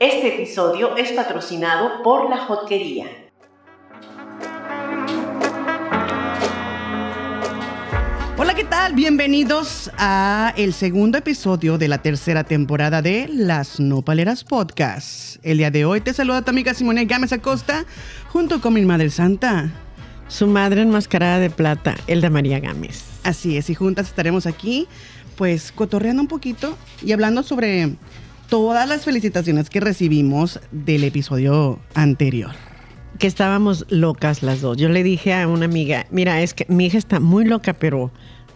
Este episodio es patrocinado por La Jotquería. Hola, ¿qué tal? Bienvenidos a el segundo episodio de la tercera temporada de Las Nopaleras Podcast. El día de hoy te saluda tu amiga Simone Gámez Acosta junto con mi madre santa. Su madre enmascarada de plata, Elda María Gámez. Así es, y juntas estaremos aquí, pues cotorreando un poquito y hablando sobre todas las felicitaciones que recibimos del episodio anterior. Que estábamos locas las dos. Yo le dije a una amiga, mira, es que mi hija está muy loca, pero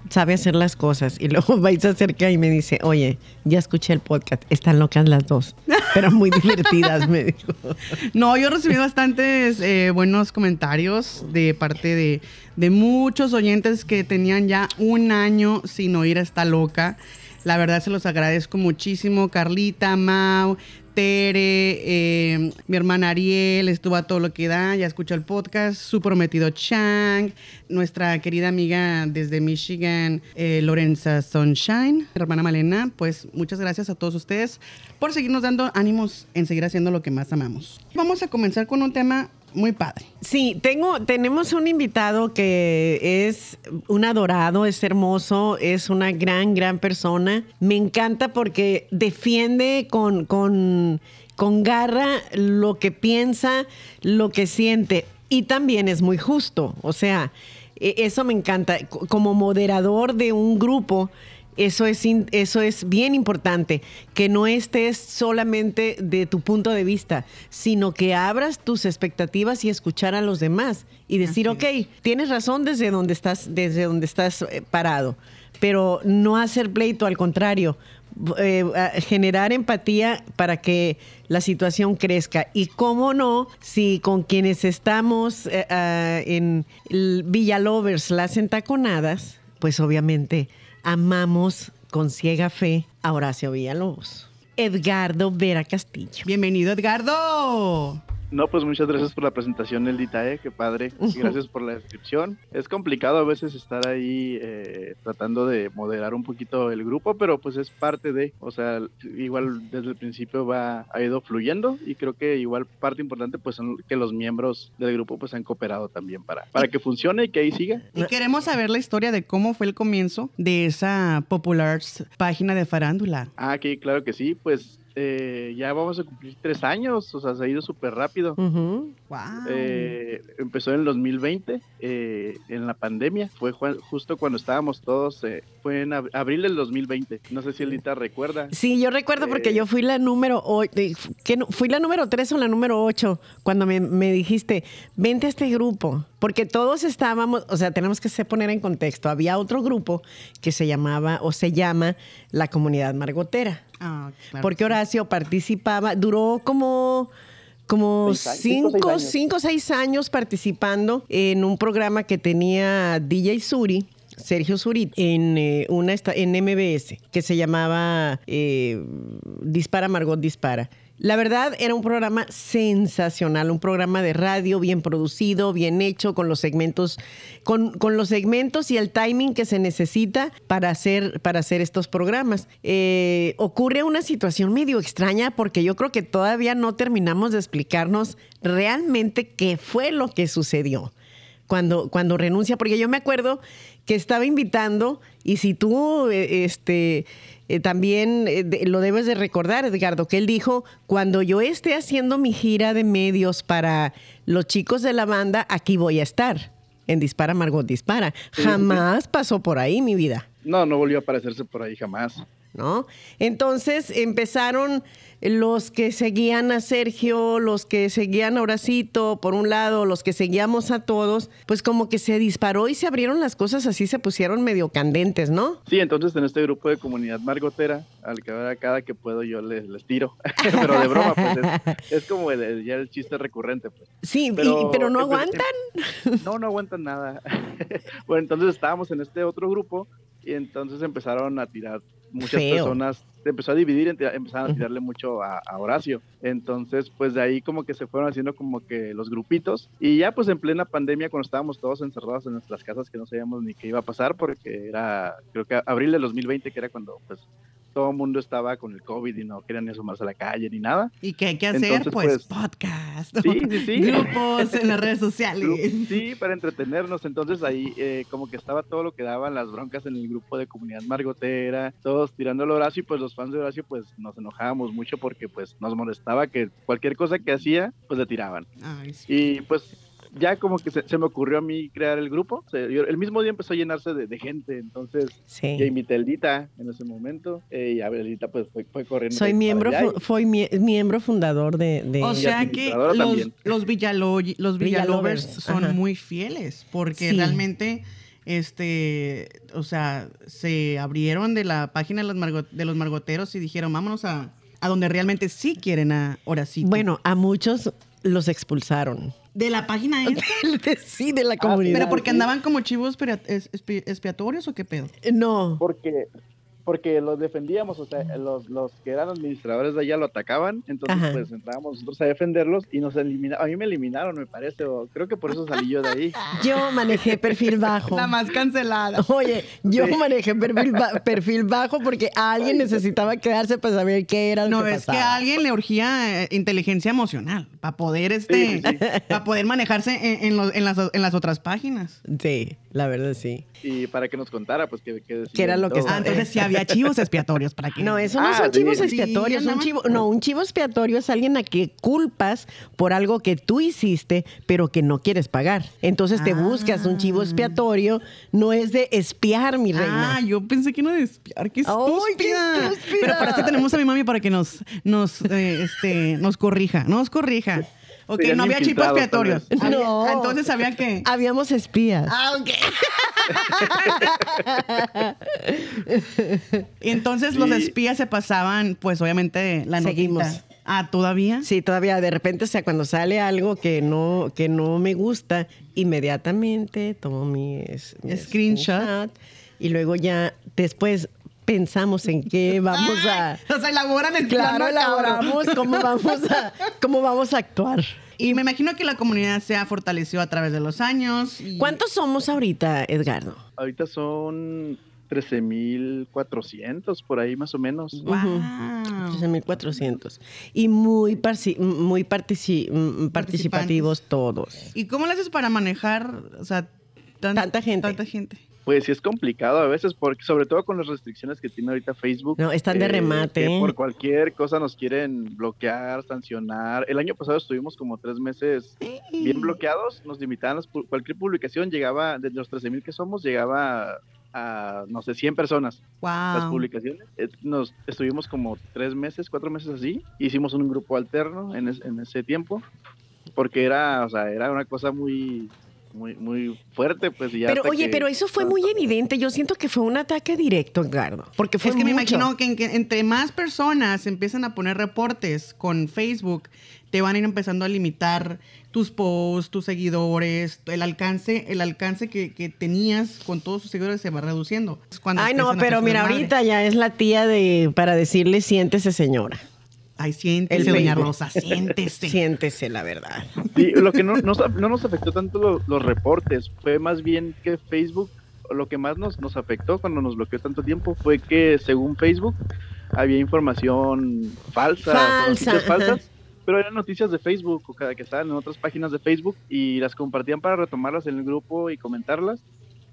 sabe hacer las cosas. Y luego vais acerca y me dice, oye, ya escuché el podcast, están locas las dos, pero muy divertidas, me dijo. No, yo recibí bastantes eh, buenos comentarios de parte de, de muchos oyentes que tenían ya un año sin oír a esta loca. La verdad se los agradezco muchísimo. Carlita, Mau, Tere, eh, mi hermana Ariel, estuvo a todo lo que da, ya escuchó el podcast, su prometido Chang, nuestra querida amiga desde Michigan, eh, Lorenza Sunshine, hermana Malena, pues muchas gracias a todos ustedes por seguirnos dando ánimos en seguir haciendo lo que más amamos. Vamos a comenzar con un tema muy padre. Sí, tengo, tenemos un invitado que es un adorado, es hermoso, es una gran, gran persona. Me encanta porque defiende con, con, con garra lo que piensa, lo que siente. Y también es muy justo. O sea, e- eso me encanta. Como moderador de un grupo, eso es, eso es bien importante, que no estés solamente de tu punto de vista, sino que abras tus expectativas y escuchar a los demás y decir, ok, tienes razón desde donde estás, desde donde estás eh, parado, pero no hacer pleito, al contrario, eh, generar empatía para que la situación crezca. Y cómo no, si con quienes estamos eh, ah, en el Villalovers, las entaconadas, pues obviamente amamos con ciega fe a Horacio Villalobos. Edgardo Vera Castillo. Bienvenido, Edgardo. No, pues muchas gracias por la presentación, Eldita, eh, qué padre. Y gracias por la descripción. Es complicado a veces estar ahí eh, tratando de moderar un poquito el grupo, pero pues es parte de, o sea, igual desde el principio va ha ido fluyendo y creo que igual parte importante pues son que los miembros del grupo pues han cooperado también para para que funcione y que ahí siga. Y queremos saber la historia de cómo fue el comienzo de esa popular página de farándula. Ah, aquí claro que sí, pues eh, ya vamos a cumplir tres años, o sea, se ha ido súper rápido. Wow. Eh, empezó en el 2020, eh, en la pandemia. Fue ju- justo cuando estábamos todos, eh, fue en ab- abril del 2020. No sé si Elita recuerda. Sí, yo recuerdo porque Eh. yo fui la número o- de- ¿qué no? fui la número 3 o la número 8 cuando me, me dijiste, vente a este grupo. Porque todos estábamos, o sea, tenemos que poner en contexto. Había otro grupo que se llamaba o se llama la comunidad margotera. Ah, claro. Porque Horacio participaba, duró como, como cinco, cinco, seis años participando en un programa que tenía DJ Suri. Sergio Suri en eh, una esta- en MBS que se llamaba eh, Dispara Margot Dispara. La verdad era un programa sensacional, un programa de radio bien producido, bien hecho, con los segmentos, con, con los segmentos y el timing que se necesita para hacer, para hacer estos programas. Eh, ocurre una situación medio extraña porque yo creo que todavía no terminamos de explicarnos realmente qué fue lo que sucedió cuando, cuando renuncia, porque yo me acuerdo que estaba invitando, y si tú eh, este, eh, también eh, de- lo debes de recordar, Edgardo, que él dijo, cuando yo esté haciendo mi gira de medios para los chicos de la banda, aquí voy a estar. En Dispara, Margot Dispara. Jamás pasó por ahí mi vida. No, no volvió a aparecerse por ahí jamás. ¿No? Entonces empezaron los que seguían a Sergio, los que seguían a Horacito, por un lado, los que seguíamos a todos, pues como que se disparó y se abrieron las cosas así, se pusieron medio candentes, ¿no? Sí, entonces en este grupo de comunidad margotera, al que ahora cada que puedo yo les, les tiro. pero de broma, pues es, es como el- el- ya el chiste recurrente, pues. Sí, y- Pero- pero, no aguantan. No, no aguantan nada. bueno, entonces estábamos en este otro grupo y entonces empezaron a tirar muchas Feo. personas, se empezó a dividir, empezaron a tirarle mucho a, a Horacio. Entonces, pues de ahí como que se fueron haciendo como que los grupitos y ya pues en plena pandemia cuando estábamos todos encerrados en nuestras casas que no sabíamos ni qué iba a pasar porque era, creo que abril del 2020 que era cuando pues todo el mundo estaba con el COVID y no querían ni asomarse a la calle ni nada. ¿Y qué hay que hacer? Entonces, pues, pues, podcast, sí, sí, sí. grupos en las redes sociales. Sí, para entretenernos. Entonces ahí eh, como que estaba todo lo que daban las broncas en el grupo de comunidad margotera, todos tirando el Horacio y pues los fans de Horacio pues nos enojábamos mucho porque pues nos molestaba que cualquier cosa que hacía pues le tiraban. Ay, sí. Y pues ya como que se, se me ocurrió a mí crear el grupo. Se- yo- el mismo día empezó a llenarse de, de gente, entonces Sí. yo invité a Eldita en ese momento eh, y a Eldita pues fue, fue corriendo. Soy miembro, fu- fui mie- miembro fundador de... de- O sea que los, los, Villalo- los Villalovers, Villalovers son ajá. muy fieles porque Sí. realmente, este, o sea, se abrieron de la página de los, margo- de los margoteros y dijeron, vámonos a, a donde realmente sí quieren a Horacito. Bueno, a muchos los expulsaron. de la página esta. sí, de la comunidad. Pero porque andaban como chivos expiatorios o qué pedo. No. Porque, porque los defendíamos, o sea, los, los que eran administradores de allá lo atacaban, entonces Ajá. pues entrábamos nosotros a defenderlos y nos eliminaron, a mí me eliminaron me parece, o creo que por eso salí yo de ahí. Yo manejé perfil bajo. La más cancelada. Oye, yo Sí. manejé perfil, ba- perfil bajo porque alguien necesitaba quedarse para saber qué era lo No, que es que a alguien le urgía eh, inteligencia emocional para poder este, Sí, sí, para poder manejarse en, en los- en las, en las otras páginas. Sí, la verdad sí. Y para que nos contara, pues que, que Que era lo que todo. Ah, entonces sí había chivos expiatorios para que No, eso no Ah, son sí. chivos Sí, expiatorios. un chivo, no, un chivo expiatorio es alguien a que culpas por algo que tú hiciste, pero que no quieres pagar. Entonces te Ah. buscas un chivo expiatorio. No es de espiar, mi reina. Ah, yo pensé que no de espiar, qué qué estúpida. Pero para eso tenemos a mi mami para que nos, nos, eh, este, nos corrija, nos corrija. Ok, Serían no había chivos infiltrados, expiatorios. No. Entonces sabía que. Habíamos espías. Ah, ok. y entonces los espías se pasaban, pues obviamente, la Seguimos. notita. Ah, ¿todavía? Sí, todavía de repente, o sea, cuando sale algo que no, que no me gusta, inmediatamente tomo mi, es- mi Screenshot. y luego ya después pensamos en qué vamos a... O sea, elaboran el Claro, plan macabro. elaboramos cómo vamos a, cómo vamos a actuar. Y me imagino que la comunidad se ha fortalecido a través de los años. y- ¿Cuántos somos ahorita, Edgardo? Ahorita son 13.400 por ahí más o menos. Wow. 13.400. Y muy, parci- muy partici- mm, participativos todos. ¿Y cómo le haces para manejar, o sea, tan- Tanta gente. Tanta gente. Pues sí es complicado a veces, porque sobre todo con las restricciones que tiene ahorita Facebook. No, están de remate, que ¿eh? por cualquier cosa nos quieren bloquear, sancionar. El año pasado estuvimos como tres meses bien bloqueados, nos limitaban las cualquier publicación, llegaba, de los 13 mil que somos, llegaba a, no sé, 100 personas las Wow. publicaciones. Eh, Nos estuvimos como tres meses, cuatro meses así. Hicimos un grupo alterno en, es- en ese tiempo, porque era, o sea, era una cosa muy, muy, muy fuerte, pues. y ya Pero oye, que- pero eso fue muy evidente. Yo siento que fue un ataque directo, Edgardo. Porque fue Es que me imagino que, en que entre más personas empiezan a poner reportes con Facebook, te van a ir empezando a limitar tus posts, tus seguidores, el alcance, el alcance que, que tenías con todos tus seguidores se va reduciendo. Es cuando Ay, no, pero mira, ahorita ya es la tía de para decirle siéntese, señora. Ay, siéntese, El doña. Rosa, siéntese. Siéntese, la verdad. Sí, lo que no, nos- no nos afectó tanto lo- los reportes, fue más bien que Facebook, lo que más nos, nos afectó cuando nos bloqueó tanto tiempo fue que según Facebook había información falsa, Falsa, noticias ajá. falsas, pero eran noticias de Facebook o cada que estaban en otras páginas de Facebook y las compartían para retomarlas en el grupo y comentarlas.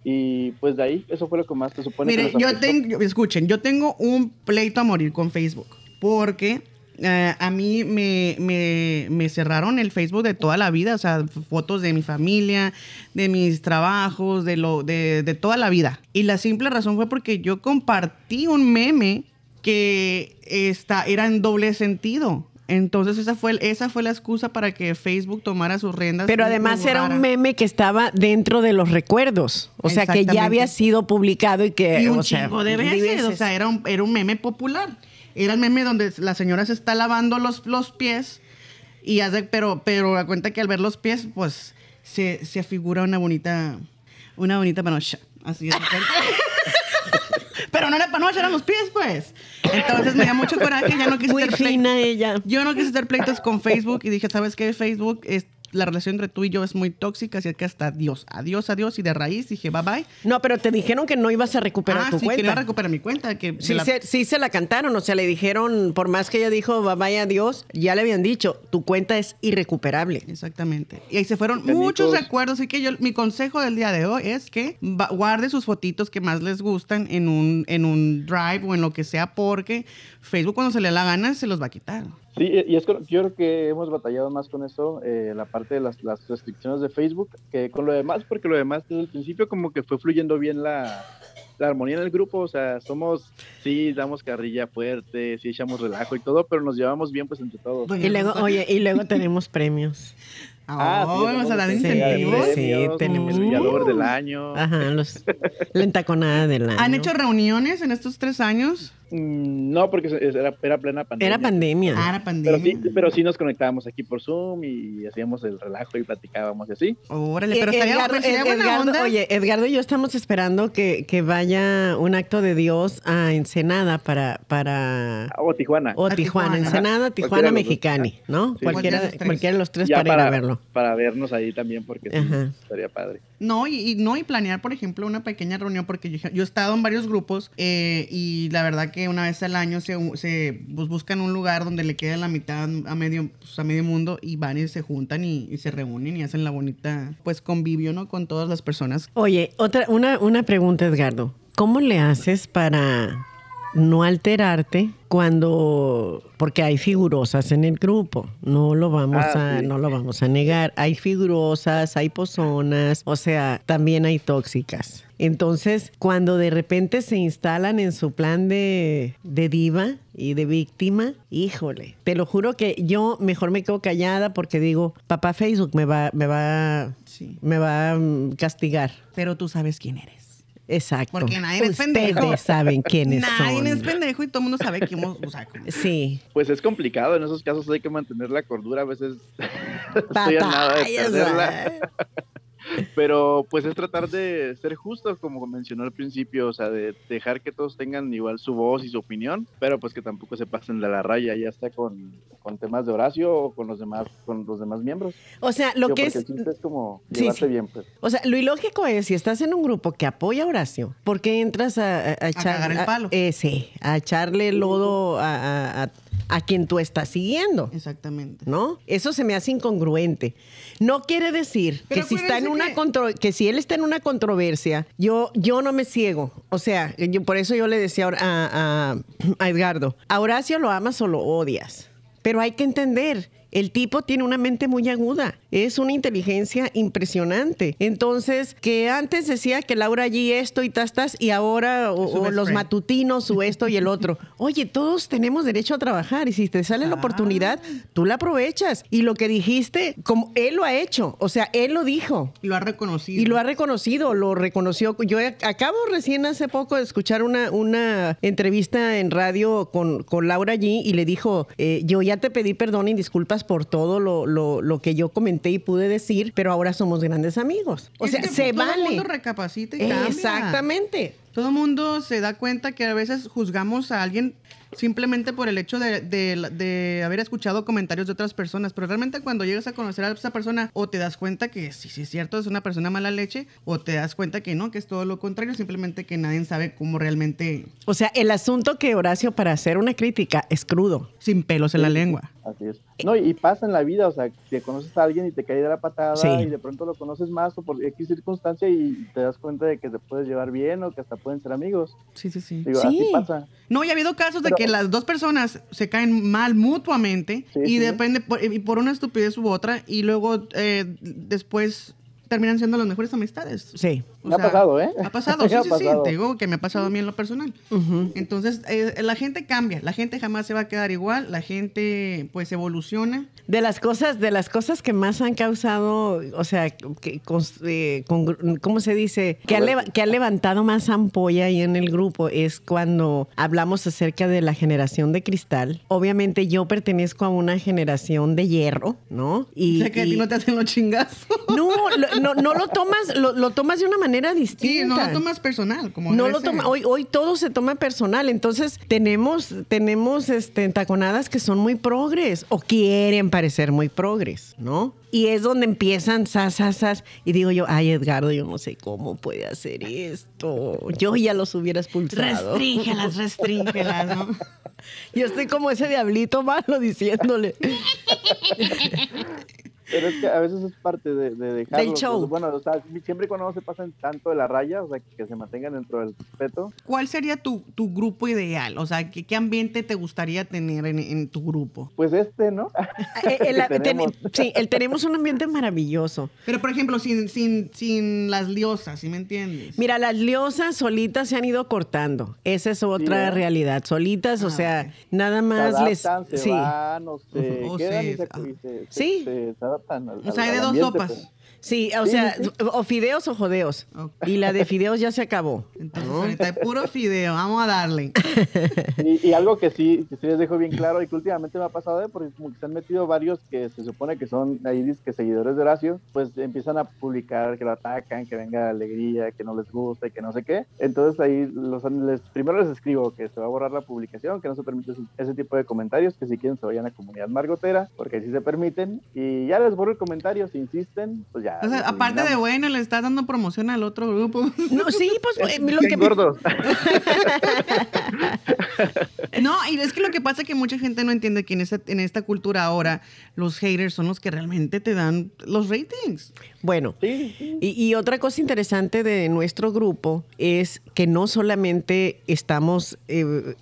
Y pues de ahí, eso fue lo que más te supone Mire, que nos yo tengo, escuchen, yo tengo un pleito a morir con Facebook porque eh, a mí me, me- me cerraron el Facebook de toda la vida, o sea, fotos de mi familia, de mis trabajos, de, lo, de, de toda la vida. Y la simple razón fue porque yo compartí un meme que está, era en doble sentido. Entonces esa fue, esa fue la excusa para que Facebook tomara sus riendas. Pero además era un meme que estaba dentro de los recuerdos. O sea, que ya había sido publicado y que. Y un o sea, chingo de mil veces. O sea, era un, era un meme popular. Era el meme donde la señora se está lavando los, los pies y hace, pero, pero da cuenta que al ver los pies, pues se, se afigura una bonita, una bonita panocha. Así repente. pero no era panocha, eran los pies, pues. Entonces me da mucho coraje, ya no quise Muy fina ella. Yo no quise hacer pleitos con Facebook y dije, ¿sabes qué? Facebook, es, la relación entre tú y yo es muy tóxica, así que hasta adiós, adiós, adiós. Y de raíz dije, bye bye. No, pero te dijeron que no ibas a recuperar ah, tu sí, cuenta. quería recuperar mi cuenta. Que Sí, la- se, sí se la cantaron, o sea, le dijeron, por más que ella dijo, "Va- vaya Dios, ya le habían dicho, tu cuenta es irrecuperable. Exactamente. Y ahí se fueron muchos recuerdos. Así que yo, mi consejo del día de hoy es que va- guarde sus fotitos que más les gustan en un, en un drive o en lo que sea, porque Facebook cuando se le da la gana se los va a quitar. Sí, y es con- yo creo que hemos batallado más con eso, eh, la parte de las, las restricciones de Facebook, que con lo demás, porque lo demás desde el principio como que fue fluyendo bien la, la armonía en el grupo, o sea, somos, sí, damos carrilla fuerte, sí echamos relajo y todo, pero nos llevamos bien pues entre todos. Y luego, oye, y luego tenemos premios. Ah, sí, vamos a dar incentivos. sí, premios, tenemos- el Villalobos del año. Ajá, los, la entaconada del año. ¿Han hecho reuniones en estos tres años? Mm, no, porque era, era plena pandemia. Era pandemia. Ah, era Pero sí, pero sí nos conectábamos aquí por Zoom y hacíamos el relajo y platicábamos y así. Órale, pero estaría, Edgardo, sería Ed- buena Edgardo- onda. oye, Edgardo y yo estamos esperando que, que vaya un acto de Dios a Ensenada para, para O Tijuana. o A Tijuana, Tijuana. Ensenada, Tijuana. Mexicani, ¿no? Sí. Cualquiera, Cualquiera de los tres. cualquiera de los tres Ya para, ir a verlo. para vernos ahí también, porque sí, estaría padre. No, y, no, y planear, por ejemplo, una pequeña reunión, porque yo, yo he estado en varios grupos eh, y la verdad que una vez al año se, se pues, buscan un lugar donde le quede la mitad a medio, pues, a medio mundo y van y se juntan y, y se reúnen y hacen la bonita, pues, convivio, ¿no? Con todas las personas. Oye, otra, una, una pregunta, Edgardo. ¿Cómo le haces para no alterarte cuando porque hay figurosas en el grupo no lo vamos Ah, a sí. no lo vamos a negar hay figurosas hay pozonas o sea también hay tóxicas entonces cuando de repente se instalan en su plan de, de diva y de víctima híjole te lo juro que yo mejor me quedo callada porque digo papá Facebook me va me va Sí. me va a mm, castigar Pero tú sabes quién eres. Exacto. Porque nadie es Ustedes pendejo. saben quiénes Nadie son. es pendejo y todo el mundo sabe quién, o sea, Sí. Pues es complicado, en esos casos hay que mantener la cordura, a veces estoy a nada de perderla. Pero pues es tratar de ser justo, como mencionó al principio, o sea, de dejar que todos tengan igual su voz y su opinión, pero pues que tampoco se pasen de la raya, ya está con, con temas de Horacio o con los demás, con los demás miembros. O sea, lo Digo, que es es como Sí, llevarte sí. bien, pues. O sea, lo ilógico es, si estás en un grupo que apoya a Horacio, ¿por qué entras a, a, a echar- cagar el a- palo. eh, sí, a echarle lodo a, a- a- a quien tú estás siguiendo? Exactamente. ¿No? Eso se me hace incongruente. No quiere decir Pero que si está en una que- contro- que si él está en una controversia, yo, yo no me ciego. O sea, yo, por eso yo le decía a, a- a Edgardo, a Horacio lo amas o lo odias. Pero hay que entender, el tipo tiene una mente muy aguda, es una inteligencia impresionante. Entonces, que antes decía que Laura allí esto y tas, tas, y ahora o, los friend. matutinos o esto y el otro. Oye, todos tenemos derecho a trabajar y si te sale la Ah. oportunidad, tú la aprovechas. Y lo que dijiste, como él lo ha hecho, o sea, él lo dijo. Y lo ha reconocido. Y lo ha reconocido, lo reconoció. Yo acabo recién hace poco de escuchar una, una entrevista en radio con, con Laura G y le dijo, eh, yo ya te pedí perdón y disculpas por todo lo, lo- lo que yo comenté y pude decir, pero ahora somos grandes amigos. O Es sea, que se todo el vale. mundo recapacita y cambia. Exactamente. Todo el mundo se da cuenta que a veces juzgamos a alguien simplemente por el hecho de, de- de haber escuchado comentarios de otras personas, pero realmente cuando llegas a conocer a esa persona o te das cuenta que sí, sí es cierto, es una persona mala leche, o te das cuenta que no, que es todo lo contrario, simplemente que nadie sabe cómo realmente O sea, el asunto que Horacio para hacer una crítica es crudo. sin pelos en la lengua. Así es. No, y, y pasa en la vida, o sea, que conoces a alguien y te cae de la patada Sí. y de pronto lo conoces más o por X circunstancia y te das cuenta de que te puedes llevar bien o que hasta pueden ser amigos. Sí, sí, sí. Digo, Sí. así pasa. No, y ha habido casos de que las dos personas se caen mal mutuamente Sí, y depende por, y por una estupidez u otra y luego eh, después terminan siendo las mejores amistades. Sí. O Me ha pasado, ¿eh? Ha pasado, Me sí, ha sí, pasado. sí. Te digo que me ha pasado a mí en lo personal. Entonces, eh, la gente cambia, la gente jamás se va a quedar igual, la gente pues evoluciona. De las cosas, de las cosas que más han causado, o sea, que, eh, congru- ¿cómo se dice? Que ha, leva- que ha levantado más ampolla ahí en el grupo es cuando hablamos acerca de la generación de cristal. Obviamente yo pertenezco a una generación de hierro, ¿no? o sea que a ti y- no te hacen los chingazos. no, lo, no, no lo tomas, lo, lo tomas de una manera distinta. Sí, no lo tomas personal, como No lo toma, hoy, hoy todo se toma personal. Entonces, tenemos, tenemos este, entaconadas que son muy progres o quieren parecer muy progres, ¿no? Y es donde empiezan sas, sas, sas. Y digo yo, ay, Edgardo, yo no sé cómo puede hacer esto. Yo ya los hubiera expulsado. Restríngelas, restríngelas, ¿no? Yo estoy como ese diablito malo diciéndole. Pero es que a veces es parte de, de dejarlo. Del show. pues, bueno, o sea, siempre y cuando no se pasen tanto de la raya, o sea, que se mantengan dentro del respeto. ¿Cuál sería tu, tu grupo ideal? O sea, ¿qué, qué ambiente te gustaría tener en, en tu grupo? Pues este, ¿no? Eh, el- Que ten- tenemos. sí, el, tenemos un ambiente maravilloso. Pero, por ejemplo, sin, sin, sin las liosas, ¿sí me entiendes? Mira, las liosas solitas se han ido cortando. Esa es otra ¿eh? realidad. Solitas, o Ah, sea, nada Se más les. se sí. van, o se Ujú. O quedan se- y se, ah. se- Sí. se- al, O sea, hay de dos sopas. pues. Sí, o sea, o fideos o jodeos. Y la de fideos ya se acabó. Entonces, ahorita hay puro fideo, vamos a darle. Y, y algo que sí, que sí les dejo bien claro y que últimamente me ha pasado, ¿eh? porque como que se han metido varios que se supone que son ahí que seguidores de Horacio, pues empiezan a publicar que lo atacan, que venga alegría, que no les gusta y que no sé qué. Entonces ahí los, les, primero les escribo que se va a borrar la publicación, que no se permite ese, ese tipo de comentarios, que si quieren se vayan a comunidad margotera, porque ahí sí se permiten. Y ya les borro el comentario, si insisten, pues ya. O sea, aparte de bueno, le estás dando promoción al otro grupo. No, sí, pues eh, lo que gordos. No, y es que lo que pasa es que mucha gente no entiende que en esta, en esta cultura ahora los haters son los que realmente te dan los ratings. Bueno, Sí, sí. Y, y otra cosa interesante de nuestro grupo es que no solamente estamos, eh,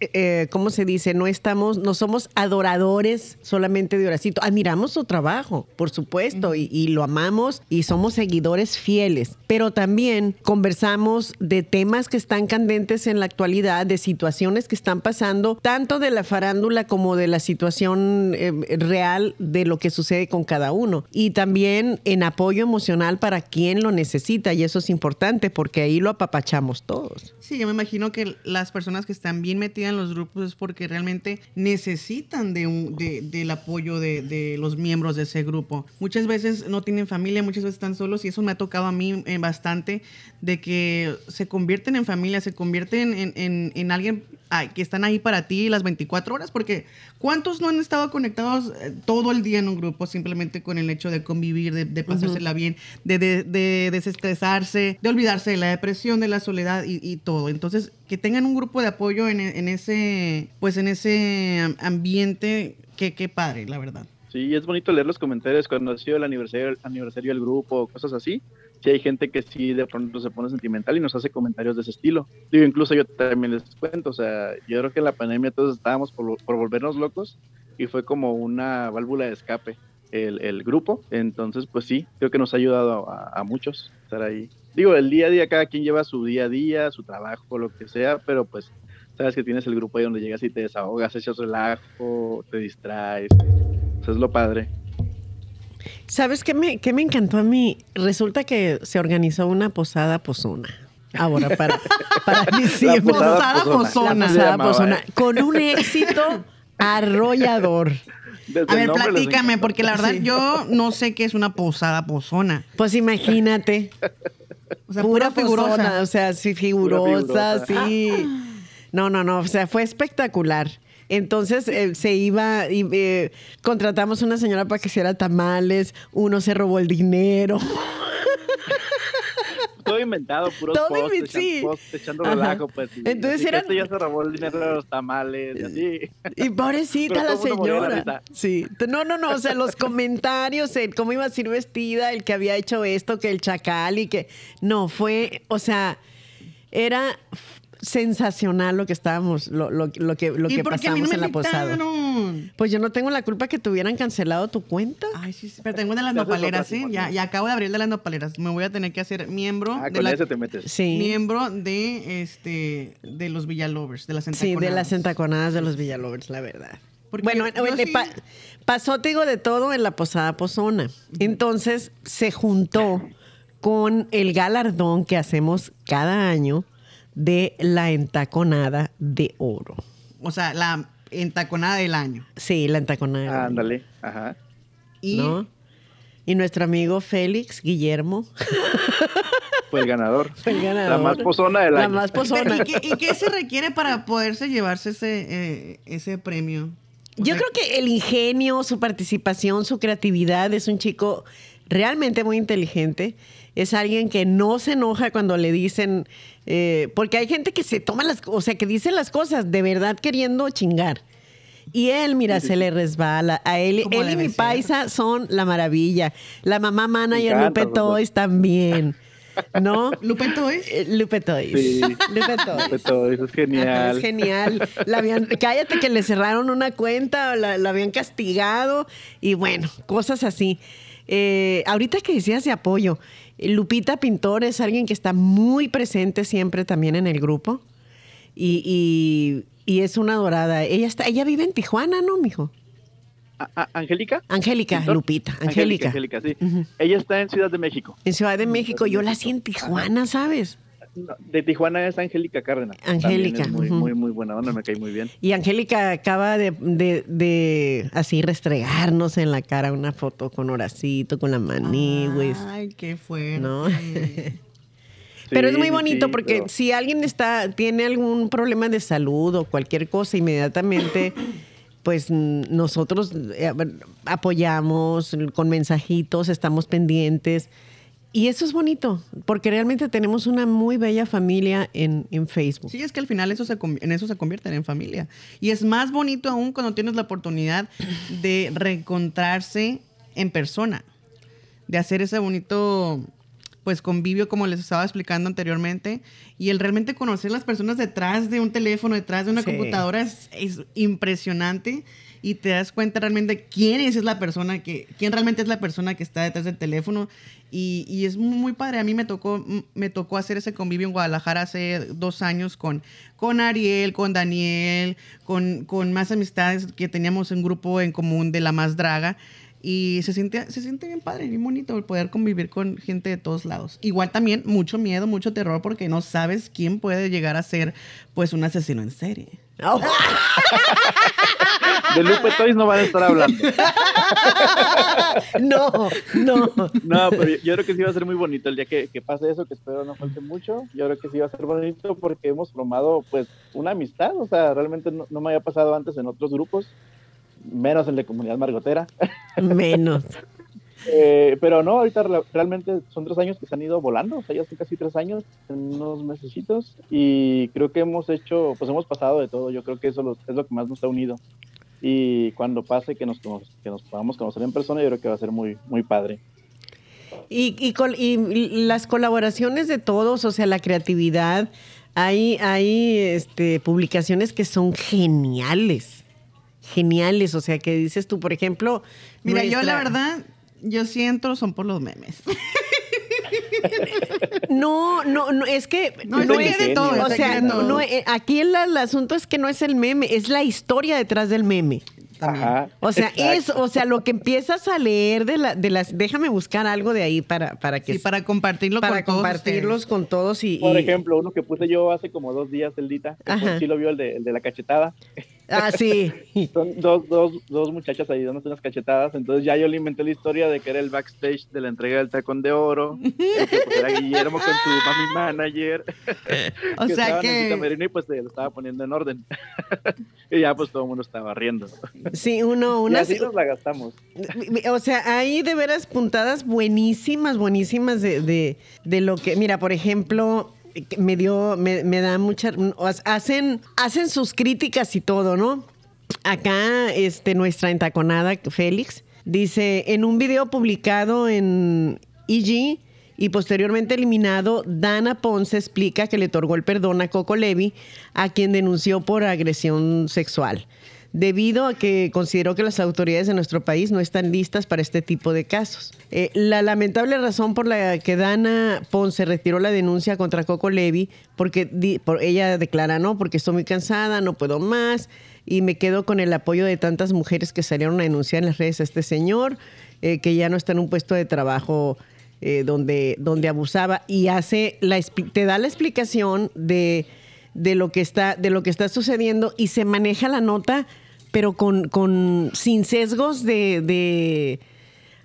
eh, ¿cómo se dice? No estamos, no somos adoradores solamente de Horacito. Admiramos su trabajo, por supuesto, y, y lo amamos y somos seguidores fieles. Pero también conversamos de temas que están candentes en la actualidad, de situaciones que están pasando, tanto de la farándula como de la situación eh, real de lo que sucede con cada uno. Y también en apoyo emocional para quien lo necesita. Y eso es importante porque ahí lo apapachamos todos. Sí, yo me imagino que las personas que están bien metidas en los grupos es porque realmente necesitan de un, de- del apoyo de, de los miembros de ese grupo. Muchas veces no tienen familia, muchas veces están solos y eso me ha tocado a mí eh, bastante de que se convierten en familia, se convierten en, en- en alguien ay, que están ahí para ti las 24 horas porque ¿cuántos no han estado conectados eh, todo el día en un grupo simplemente con el hecho de convivir, de, de pasársela bien, de, de- de desestresarse, de olvidarse de la depresión, de la soledad y, y todo? Entonces, que tengan un grupo de apoyo en, en ese, pues en ese am- ambiente, qué, qué padre, la verdad. Sí, es bonito leer los comentarios cuando ha sido el aniversario, el aniversario del grupo, cosas así. Sí hay gente que sí de pronto se pone sentimental y nos hace comentarios de ese estilo. Digo, incluso yo también les cuento, o sea, yo creo que en la pandemia todos estábamos por, por volvernos locos y fue como una válvula de escape el, el grupo. Entonces, pues sí, creo que nos ha ayudado a, muchos estar ahí. Digo, el día a día, cada quien lleva su día a día, su trabajo, lo que sea, pero pues sabes que tienes el grupo ahí donde llegas y te desahogas, echas relajo, te distraes. Eso es lo padre. ¿Sabes qué me, qué me encantó a mí? Resulta que se organizó una posada pozona. Ahora, para, para diciembre. posada pozona. Posada pozona. ¿eh? Con un éxito arrollador. Desde A ver, platícame, porque la verdad Sí. yo no sé qué es una posada pozona. Pues imagínate. O sea, pura pura figurosa. figurosa. O sea, sí, figurosa, figurosa. sí. No, no, no. O sea, fue espectacular. Entonces eh, se iba y eh, contratamos una señora para que hiciera tamales. Uno se robó el dinero. Todo inventado, puros Todo posts, sí. posts, echando relajo, pues. y- Entonces eran- Este ya se robó el dinero de los tamales, y así. Y pobrecita la señora. Sí. No, no, no. O sea, los comentarios, el cómo iba a ir vestida, el que había hecho esto, que el chacal y que. No, fue. O sea, era sensacional lo que estábamos, lo, lo, lo que, lo ¿Y que no pasamos en la posada. Pues yo no tengo la culpa que te hubieran cancelado tu cuenta. Ay, sí, sí, pero tengo de las nopaleras, otra ¿sí? Ya, ya acabo de abrir de las nopaleras. Me voy a tener que hacer miembro Ah, de con la- ese te metes. Sí. miembro de este de los Villalovers, de las Sí, entaconadas. de las entaconadas de los Villalovers, la verdad. Porque bueno, yo eh, sí- pa- pasó, te digo, de todo en la posada pozona. Entonces se juntó con el galardón que hacemos cada año de la entaconada de oro. O sea, la entaconada del año. Sí, la entaconada de oro. Ándale, ajá. Y ¿no? Y nuestro amigo Félix Guillermo. Fue el ganador. Fue el ganador. La más pozona del La año. más pozona. ¿Y qué, y qué se requiere para poderse llevarse ese, eh, ese premio? O Yo sea, creo que el ingenio, su participación, su creatividad, es un chico realmente muy inteligente. Es alguien que no se enoja cuando le dicen, eh, porque hay gente que se toma las, o sea, que dice las cosas de verdad queriendo chingar. Y él, mira, se le resbala. A él, él y mi ser. paisa son la maravilla. La mamá manager encanta, Lupe. Toys también. ¿No? ¿Lupe Toys? Eh, Lupe Toys. Sí. Lupe Toys. Todo eso es genial. es genial. La habían- cállate que le cerraron una cuenta, o la, la habían castigado y bueno, cosas así. Eh, ahorita que decías de apoyo, eh, Lupita Pintor es alguien que está muy presente siempre también en el grupo y, y- y es una dorada. Ella está, ella vive en Tijuana, ¿no, mijo? ¿Angélica? Angélica. Lupita, Angélica. Angélica, sí. Ella está en Ciudad de México. En Ciudad de México, yo la hacía en Tijuana, ¿sabes? No, De Tijuana es Angélica Cárdenas. Angélica, muy, muy, muy buena onda, me cae muy bien. Y Angélica acaba de, de- de así restregarnos en la cara una foto con Horacito, con la maní, güey. Ay, qué fuerte. ¿No? Pero es muy bonito sí, porque pero- si alguien está, tiene algún problema de salud o cualquier cosa, inmediatamente, pues nosotros eh, apoyamos con mensajitos, estamos pendientes. Y eso es bonito, porque realmente tenemos una muy bella familia en, en Facebook. Sí, es que al final eso se, en eso se convierten en familia. Y es más bonito aún cuando tienes la oportunidad de reencontrarse en persona, de hacer ese bonito pues convivio como les estaba explicando anteriormente y el realmente conocer las personas detrás de un teléfono, detrás de una Sí. computadora es, es impresionante y te das cuenta realmente quién es la persona que, quién realmente es la persona que está detrás del teléfono y, y es muy, muy padre. A mí me tocó, me tocó hacer ese convivio en Guadalajara hace dos años con, con Ariel, con Daniel, con, con más amistades que teníamos un grupo en común de la más draga. Y se siente, se siente bien padre, bien bonito el poder convivir con gente de todos lados. Igual también mucho miedo, mucho terror porque no sabes quién puede llegar a ser pues un asesino en serie. Oh, De Lupe Toys no van a estar hablando. no, no. No, pero yo, yo creo que sí va a ser muy bonito el día que, que pase eso, que espero no falte mucho. Yo creo que sí va a ser bonito porque hemos formado pues una amistad, o sea, realmente no, no me había pasado antes en otros grupos, menos el de comunidad margotera. Menos. Eh, pero no, ahorita re- realmente son tres años que se han ido volando, o sea, ya son casi tres años, en unos mesecitos, y creo que hemos hecho, pues hemos pasado de todo, yo creo que eso lo- es lo que más nos ha unido. Y cuando pase que nos, que nos podamos conocer en persona, yo creo que va a ser muy, muy padre. Y, y col- y las colaboraciones de todos, o sea, la creatividad, hay, hay este, publicaciones que son geniales. Geniales, o sea, que dices tú, por ejemplo. Mira, yo la verdad, yo siento son por los memes. No, no, no, es que. No, es de todo, O sea, todo. no, eh, aquí el, el asunto es que no es el meme, es la historia detrás del meme. Ajá. O sea, exacto. es, o sea, lo que empiezas a leer de, la, de las, déjame buscar algo de ahí para, para que Sí, para compartirlo para con todos compartirlos con todos y, Por ejemplo, uno que puse yo hace como dos días, el Dita, que Ajá. sí lo vio el de, el de la cachetada. Ah sí, Son dos, dos, dos muchachas ahí dándose unas cachetadas. Entonces ya yo le inventé la historia de que era el backstage de la entrega del tacón de oro. que, pues, era Guillermo con su mami manager. O que sea en que camerino y pues se lo estaba poniendo en orden. y ya pues todo el mundo estaba riendo. sí, uno, y unas, así nos la gastamos. o sea, hay de veras puntadas buenísimas, buenísimas de, de, de lo que, mira, por ejemplo, me dio, me, me da mucha, hacen, hacen sus críticas y todo, ¿no? Acá, este, nuestra entaconada, Félix, dice, en un video publicado en EG y posteriormente eliminado, Dana Ponce explica que le otorgó el perdón a Coco Levi, a quien denunció por agresión sexual, debido a que consideró que las autoridades de nuestro país no están listas para este tipo de casos. Eh, la lamentable razón por la que Dana Ponce retiró la denuncia contra Coco Levi, porque di- por, ella declara, no, porque estoy muy cansada, no puedo más, y me quedo con el apoyo de tantas mujeres que salieron a denunciar en las redes a este señor, eh, que ya no está en un puesto de trabajo eh, donde, donde abusaba, y hace la, te da la explicación de, de, lo que está, de lo que está sucediendo y se maneja la nota, pero con, con sin sesgos de, de,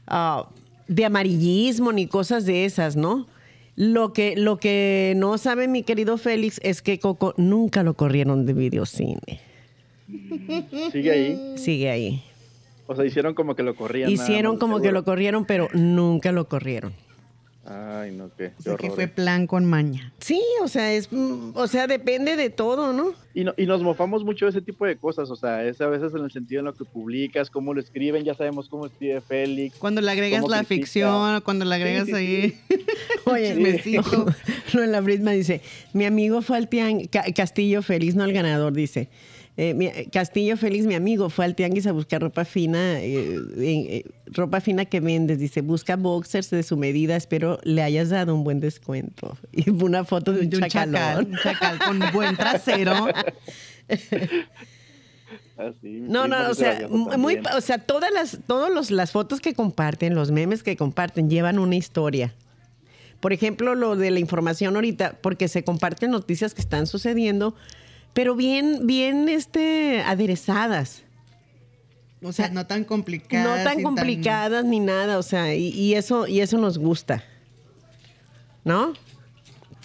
ah, de amarillismo ni cosas de esas, ¿no? Lo que, lo que no sabe mi querido Félix es que Coco nunca lo corrieron de videocine. Sigue ahí. Sigue ahí. O sea, hicieron como que lo corrían. Hicieron como que lo corrieron, pero nunca lo corrieron. Ay, no, qué, O qué que fue plan con maña. Sí, o sea, es, mm, o sea, depende de todo, ¿no? Y, no- y nos mofamos mucho de ese tipo de cosas, o sea, es a veces en el sentido en lo que publicas, cómo lo escriben, ya sabemos cómo escribe Félix. Cuando le agregas ¿Cómo la critica? ficción, cuando le agregas sí, ahí. Oye, no, en la Brisma dice, mi amigo fue al Castillo Feliz, no el ganador, dice. Eh, mi- Castillo Feliz, mi amigo, fue al tianguis a buscar ropa fina, eh, eh, eh, ropa fina que vendes. Dice, busca boxers de su medida, espero le hayas dado un buen descuento. Y una foto de un, de un chacal, chacalón. un chacal con buen trasero. Ah, sí, No, no, o sea, muy, o sea, todas las, todos los, las fotos que comparten, los memes que comparten, llevan una historia. Por ejemplo, lo de la información ahorita, porque se comparten noticias que están sucediendo, pero bien, bien, este, aderezadas. O sea, no tan complicadas. no tan complicadas ni nada, o sea, y, y eso, y eso nos gusta. ¿No?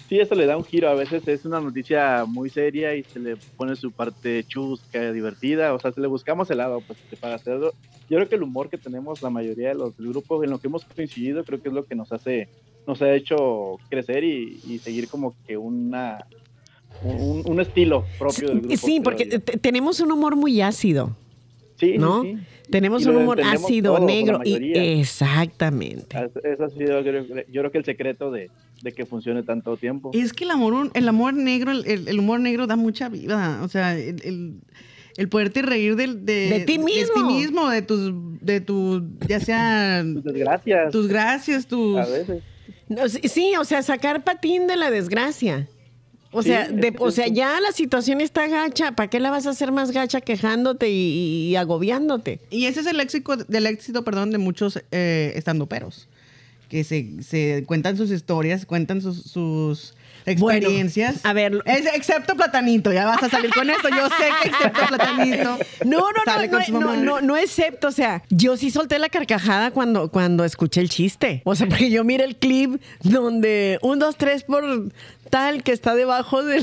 Sí, eso le da un giro. A veces es una noticia muy seria y se le pone su parte chusca, divertida. O sea, se le buscamos el lado pues, para hacerlo. Yo creo que el humor que tenemos la mayoría de los del grupo, en lo que hemos coincidido, creo que es lo que nos hace, nos ha hecho crecer y, y seguir como que una un, un estilo propio del grupo. sí, porque tenemos un humor muy ácido, Sí, sí, ¿no? sí. Tenemos Y un humor ácido, negro, y exactamente. Eso ha sido, yo creo que el secreto de, de que funcione tanto tiempo. Es que el amor, el amor negro, el, el humor negro da mucha vida. O sea, el, el, el poderte reír del- de, De ti De mismo. ti mismo, de tus, de tu, ya sea Tus desgracias, tus gracias, tus. a veces. No, sí, sí, o sea, sacar patín de la desgracia. O Sí, sea, de- o sea, ya la situación está gacha. ¿Para qué la vas a hacer más gacha quejándote y, y agobiándote? Y ese es el éxito, del éxito, perdón, de muchos eh, estandoperos. Que se, se cuentan sus historias, cuentan sus, sus experiencias. a ver, Es- excepto Platanito, ya vas a salir con eso. Yo sé que excepto Platanito. No, no, no, con no, su no, mamá. no, no excepto, o sea, yo sí solté la carcajada cuando, cuando escuché el chiste. O sea, porque yo miré el clip donde un, dos, tres por tal que está debajo de,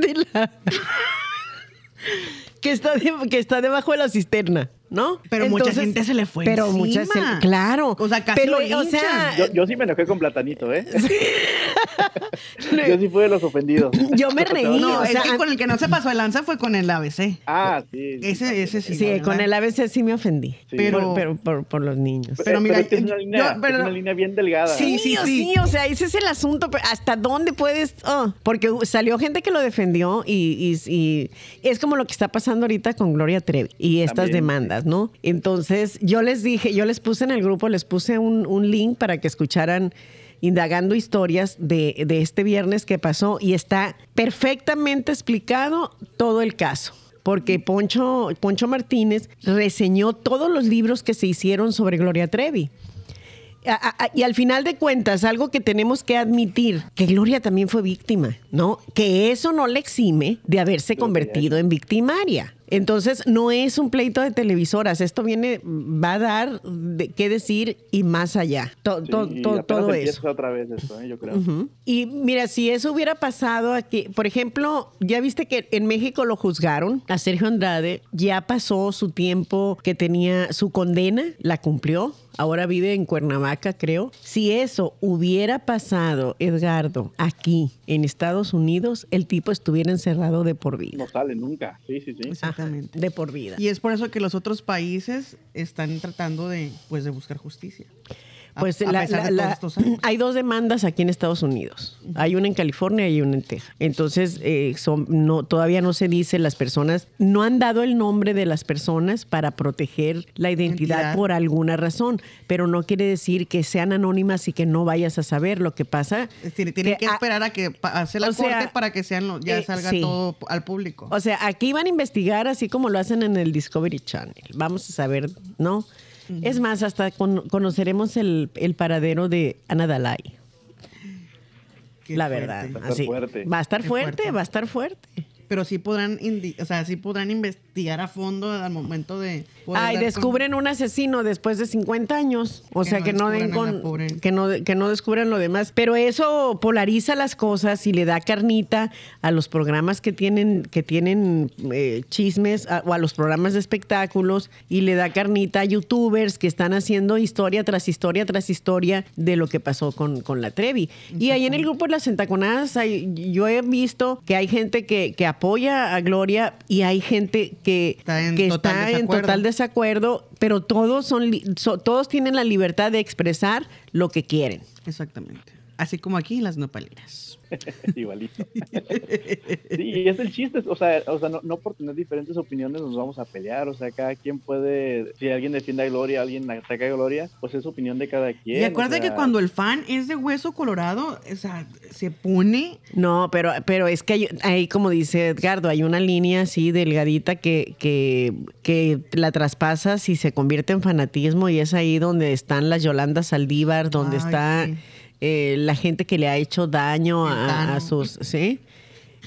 de la... que, está de- que está debajo de la cisterna, ¿no? Pero mucha gente se le fue Pero encima. mucha se- claro. O sea, casi pero, lo o sea, Yo, yo sí me enojé con Platanito, ¿eh? Yo sí fui de los ofendidos. Yo me reí, No, o es que con el que no se pasó de lanza fue con el ABC. Ah, sí. Ese, ese sí. sí, ¿verdad? con el ABC sí me ofendí. Sí. Pero- Por, pero por, por los niños. pero mira, es una línea, yo- pero- es una línea bien delgada. Sí, Sí, sí, sí, o sea, ese es el asunto. pero ¿Hasta dónde puedes? oh, porque salió gente que lo defendió y, y- y es como lo que está pasando ahorita con Gloria Trevi y estas También. demandas, ¿no? Entonces, yo les dije, yo les puse en el grupo, les puse un, un link para que escucharan indagando historias de, de este viernes que pasó y está perfectamente explicado todo el caso. Porque Poncho, Poncho Martínez reseñó todos los libros que se hicieron sobre Gloria Trevi. A- a- a- y al final de cuentas, algo que tenemos que admitir, que Gloria también fue víctima, ¿no? Que eso no le exime de haberse convertido en victimaria. Entonces, no es un pleito de televisoras. Esto viene, va a dar de qué decir y más allá. To- Sí, to- todo eso. otra vez esto, ¿eh? yo creo. Y mira, si eso hubiera pasado aquí, por ejemplo, ya viste que en México lo juzgaron a Sergio Andrade, ya pasó su tiempo que tenía su condena, la cumplió, ahora vive en Cuernavaca, creo. Si eso hubiera pasado, Edgardo, aquí en Estados Unidos, el tipo estuviera encerrado de por vida. No sale nunca. Sí, sí, sí. Ajá, Exactamente. de por vida. Y es por eso que los otros países están tratando de, pues, de buscar justicia. Pues a la- la- la- hay dos demandas aquí en Estados Unidos. Hay una en California y una en Texas. Entonces, eh, son, no, todavía no se dice las personas, no han dado el nombre de las personas para proteger la identidad Identidad. por alguna razón, pero no quiere decir que sean anónimas y que no vayas a saber lo que pasa. Es decir, tienen que, esperar a que pase la sea, corte para que sean ya eh, salga sí. todo al público. O sea, aquí van a investigar así como lo hacen en el Discovery Channel. Vamos a saber, ¿no? Es más, hasta con- conoceremos el, el paradero de Ana Dalai. Qué la fuerte. verdad. Va a estar así. fuerte. Va a estar fuerte. va a estar fuerte. Pero sí podrán, indi- o sea, sí podrán investigar a fondo al momento de... poder Ay, con- descubren un asesino después de 50 años. O Que sea, no que no den con. Que no, que no descubran lo demás. Pero eso polariza las cosas y le da carnita a los programas que tienen, que tienen eh, chismes a- o a los programas de espectáculos y le da carnita a youtubers que están haciendo historia tras historia tras historia de lo que pasó con, con la Trevi. Y ahí en el grupo de las entaconadas, hay- yo he visto que hay gente que, que apoya a Gloria y hay gente que Está en que total está en desacuerdo. total desacuerdo, pero todos son so- todos tienen la libertad de expresar lo que quieren. Exactamente. Así como aquí en las nopaleras. Igualito. sí, y es el chiste, o sea, o sea no, no por tener diferentes opiniones nos vamos a pelear, o sea, cada quien puede, si alguien defiende a Gloria, alguien ataca a Gloria, pues es opinión de cada quien. Y o acuérdate sea, que cuando el fan es de hueso colorado, o sea, se pone... No, pero, pero es que hay, hay, como dice Edgardo, hay una línea así delgadita que, que, que la traspasas y se convierte en fanatismo y es ahí donde están las Yolanda Saldívar, donde Ay, está sí. Eh, la gente que le ha hecho daño a, sus... ¿Sí?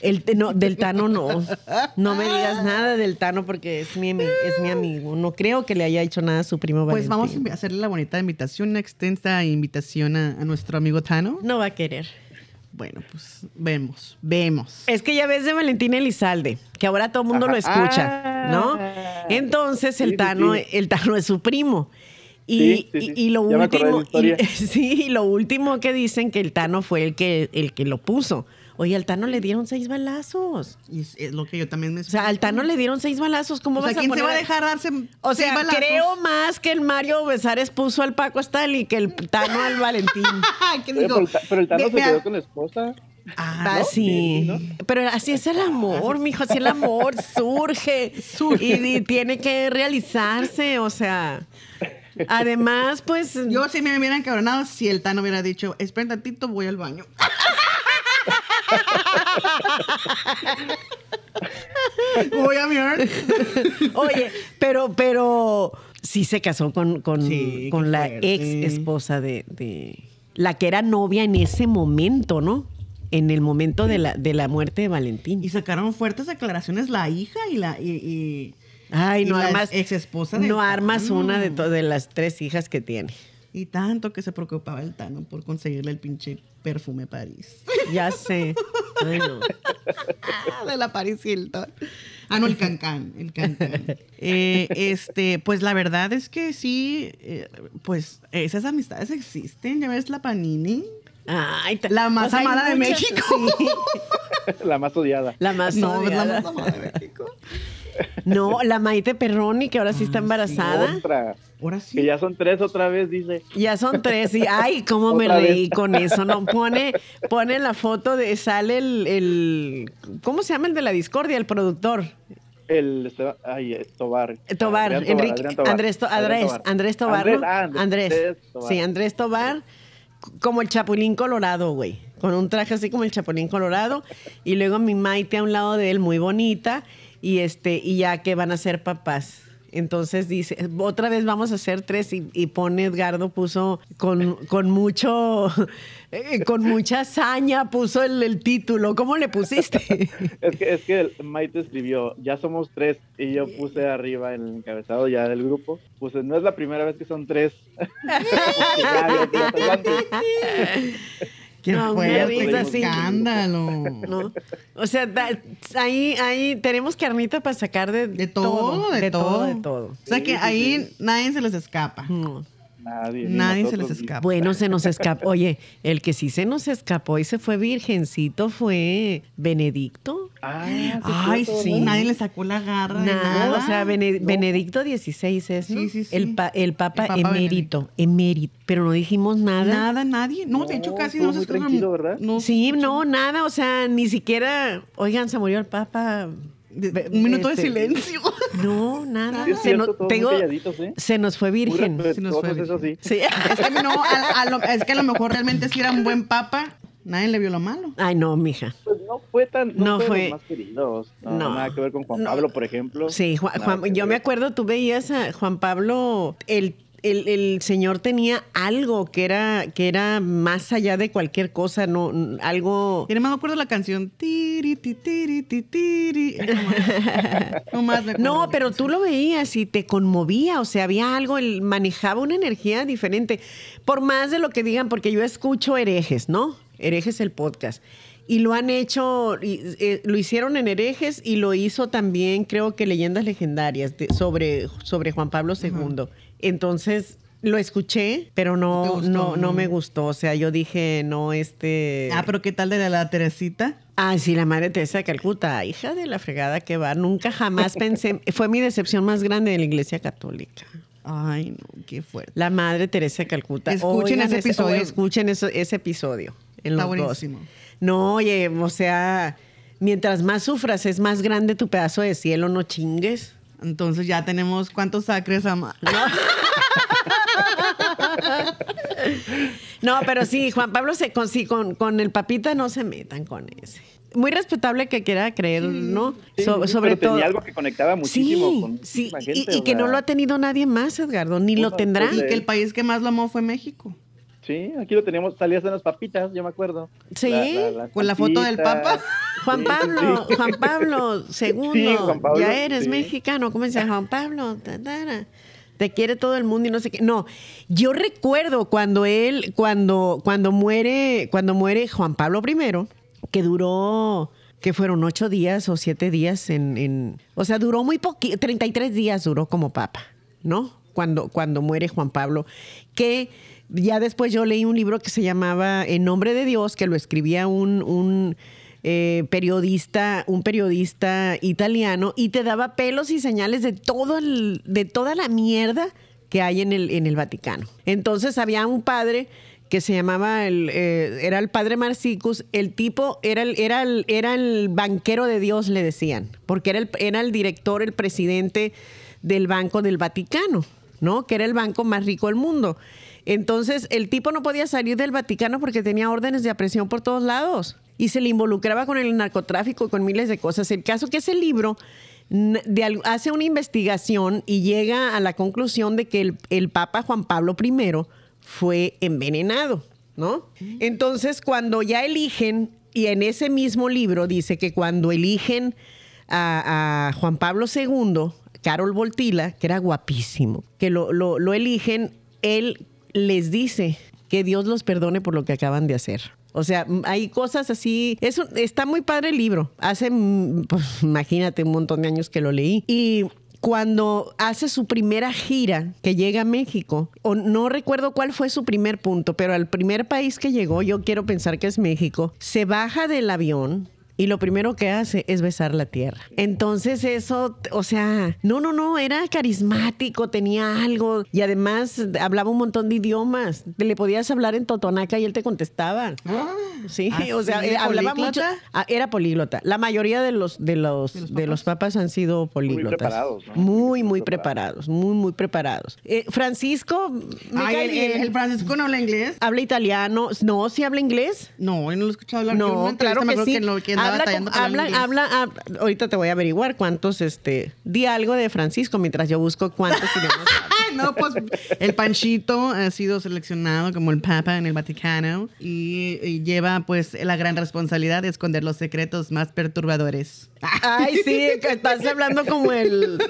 El, no, del Tano no. No me digas nada del Tano porque es mi, es mi amigo. No creo que le haya hecho nada a su primo Pues vamos a hacerle la bonita invitación, una extensa invitación a, a nuestro amigo Tano. No va a querer. Bueno, pues vemos, vemos. Es que ya ves de Valentín Elizalde, que ahora todo el mundo Ajá. lo escucha, Ah. ¿no? Entonces Sí, el Tano, el Tano es su primo. Y, Sí, sí, sí. y- y lo último, y- sí, y lo último que dicen que el Tano fue el que, el que lo puso. Oye, al Tano le dieron seis balazos. Y es, es lo que yo también me O sea, al Tano le dieron seis balazos. ¿Cómo O sea, vas a ¿quién se poner va a dejar darse O seis sea, balazos? creo más que el Mario Besares puso al Paco Stanley que el Tano al Valentín. ¿Qué digo? pero, el Ta- pero el Tano se quedó con la esposa. Ah, ¿no? sí. Pero así es el amor, mijo, así el amor surge, Y, y tiene que realizarse, o sea. Además, pues. Yo sí me hubiera encabronado si el Tano hubiera dicho, espera un tantito, voy al baño. voy a mirar. Oye, pero, pero sí se casó con, con, Sí, con qué la fuerte. ex esposa de, de- La que era novia en ese momento, ¿no? En el momento de la, de la muerte de Valentín. Y sacaron fuertes declaraciones la hija y la... Y, y- Ay, y no armas. ex esposa del No armas una de, de las tres hijas que tiene. Y tanto que se preocupaba el Tano por conseguirle el pinche perfume París. Ya sé. Ay, no. de la Paris Hilton. Ah, no, el cancán, el cancán. Eh, este, pues la verdad es que sí, eh, pues esas amistades existen. Ya ves la Panini. Ay, La más amada de muchas- México. sí, La más odiada. la más no, la más amada de México. No, la Maite Perroni, que ahora sí está Ah, sí. embarazada. Otra. Ahora sí. Que ya son tres otra vez, dice. Ya son tres y ay, cómo me reí vez. con eso. No pone, pone la foto de sale el, el ¿cómo se llama el de la discordia? El productor. El Esteban- ay, es Tobar. Tobar, Adrián Tobar, Enrique, Adrián Tobar. Andrés, To- Andrés, Tobar. Andrés Tobar, Andrés, ¿no? ah, Andrés, Tobar. sí, Andrés Tobar, como el Chapulín Colorado, güey, con un traje así como el Chapulín Colorado, y luego mi Maite a un lado de él, muy bonita, y este, y ya que van a ser papás. Entonces dice, otra vez vamos a hacer tres y, y pone Edgardo, puso con, con mucho, eh, con mucha hazaña, puso el, el título. ¿Cómo le pusiste? Es que, es que Maite escribió, ya somos tres, y yo puse arriba en el encabezado ya del grupo, puse, no es la primera vez que son tres. Qué No, fuerte, escándalo. ¿no? O sea, da- ahí, ahí tenemos carnita para sacar de, De todo, de, todo. todo, de todo. O sea que ahí nadie se les escapa. No. Nadie. se les escapa. Bueno, se nos escapó. Oye, el que sí se nos escapó y se fue virgencito fue Benedicto. Ah, Ay, sí, nadie le sacó la garra. Nada, nada. o sea, Bene- No. Benedicto XVI es, ¿no? Sí, sí, sí. El, pa- el Papa El Papa emérito, emérito. Pero no dijimos nada. Nada, nadie. No, de hecho No, casi no se tranquilo, ¿verdad? No, Sí, no, nada, o sea, ni siquiera, oigan, se murió el Papa. De- un minuto este, de silencio. No, nada. Sí, se, nos, todos te muy digo, calladitos, ¿eh? se nos fue virgen. Sí nos fue eso sí. Sí. Es que no, a- a lo- es que a lo mejor realmente si era un buen papa, nadie le vio lo malo. Ay, no, mija. Pues no fue tan, no, No fue, de fue- los más queridos. No, No. nada que ver con Juan No. Pablo, por ejemplo. Sí, Juan- Juan- yo me acuerdo, tú veías a Juan Pablo, el, el, el señor tenía algo que era, que era más allá de cualquier cosa, no, algo. Además me acuerdo la canción. Tiri, ti, tiri, ti, tiri. No más me acuerdo. No, pero tú lo veías y te conmovía, o sea, había algo, él manejaba una energía diferente. Por más de lo que digan, porque yo escucho herejes, ¿no? Herejes el podcast. Y lo han hecho, eh, lo hicieron en herejes y lo hizo también, creo que leyendas legendarias de- sobre, sobre Juan Pablo II. Entonces lo escuché, pero ¿No no, gustó? no, no me gustó. O sea, yo dije, no, este. Ah, pero ¿qué tal de la, Teresita? Ah, sí, la madre Teresa de Calcuta, hija de la fregada que va. Nunca jamás pensé, fue mi decepción más grande de la iglesia católica. Ay, no, qué fuerte. La madre Teresa de Calcuta. Escuchen ese episodio. escuchen eso- ese episodio. En Está los dos. buenísimo. No, oye, o sea, mientras más sufras, es más grande tu pedazo de cielo, no chingues. Entonces ya tenemos cuántos sacres ama. No, pero sí, Juan Pablo se con, sí, con, con el papita no se metan con ese. Muy respetable que quiera creer, ¿no? Sí, So- sí, sobre pero todo. tenía algo que conectaba muchísimo sí, con sí, muchísima y- gente, y, o que no lo ha tenido nadie más, Edgardo, ni lo tendrá. Y que el país que más lo amó fue México. Sí, aquí lo teníamos, salías en las papitas, yo me acuerdo. Sí, con la foto del. Papa. Juan Pablo, sí. Juan Pablo II, Sí, Juan Pablo, ya eres sí. mexicano, ¿cómo llama? Juan Pablo, te quiere todo el mundo y no sé qué. No, yo recuerdo cuando él, cuando, cuando muere, cuando muere Juan Pablo I, que duró, que fueron ocho días o siete días en, en- o sea, duró muy poquito, 33 días duró como papa, ¿no? Cuando, cuando muere Juan Pablo, que ya después yo leí un libro que se llamaba En nombre de Dios, que lo escribía un, un, eh, periodista, un periodista italiano, y te daba pelos y señales de todo el- de toda la mierda que hay en el, en el Vaticano. Entonces había un padre que se llamaba el, eh, era el padre Marcicus, el tipo era el, era el, era el banquero de Dios, le decían, porque era el, era el director, el presidente del Banco del Vaticano, ¿no? Que era el banco más rico del mundo. Entonces, el tipo no podía salir del Vaticano porque tenía órdenes de aprehensión por todos lados y se le involucraba con el narcotráfico y con miles de cosas. El caso que ese libro hace una investigación y llega a la conclusión de que el, Papa Juan Pablo I fue envenenado, ¿no? Entonces, cuando ya eligen, y en ese mismo libro dice que cuando eligen a, Juan Pablo II, Carol Voltila, que era guapísimo, que lo- lo eligen, él les dice que Dios los perdone por lo que acaban de hacer. O sea, hay cosas así. Está muy padre el libro. Hace, pues, imagínate, un montón de años que lo leí. Y cuando hace su primera gira que llega a México, o no recuerdo cuál fue su primer punto, pero al primer país que llegó, yo quiero pensar que es México, se baja del avión y lo primero que hace es besar la tierra. Entonces eso, o sea, no, no, no, era carismático, tenía algo y además hablaba un montón de idiomas. Le podías hablar en totonaca y él te contestaba. Sí, ¿Ah, o sea, sí? eh, hablaba mucho. ¿Políglota? Ah, era políglota. La mayoría de los de los ¿De los de los papas han sido políglotas. preparados, ¿no? Muy, muy Muy preparados, muy, muy preparados. Eh, Francisco, me Ay, cae el, bien. el- el Francisco no habla inglés. habla italiano. No, sí habla inglés. No, yo no lo he escuchado hablar. Yo No, claro que sí. que lo- que habla, batallando con- habla, habla, hab- ahorita te voy a averiguar cuántos, este, di algo de Francisco mientras yo busco cuántos no, pues el Panchito ha sido seleccionado como el Papa en el Vaticano y, y lleva pues la gran responsabilidad de esconder los secretos más perturbadores. Ay, sí, que estás hablando como el...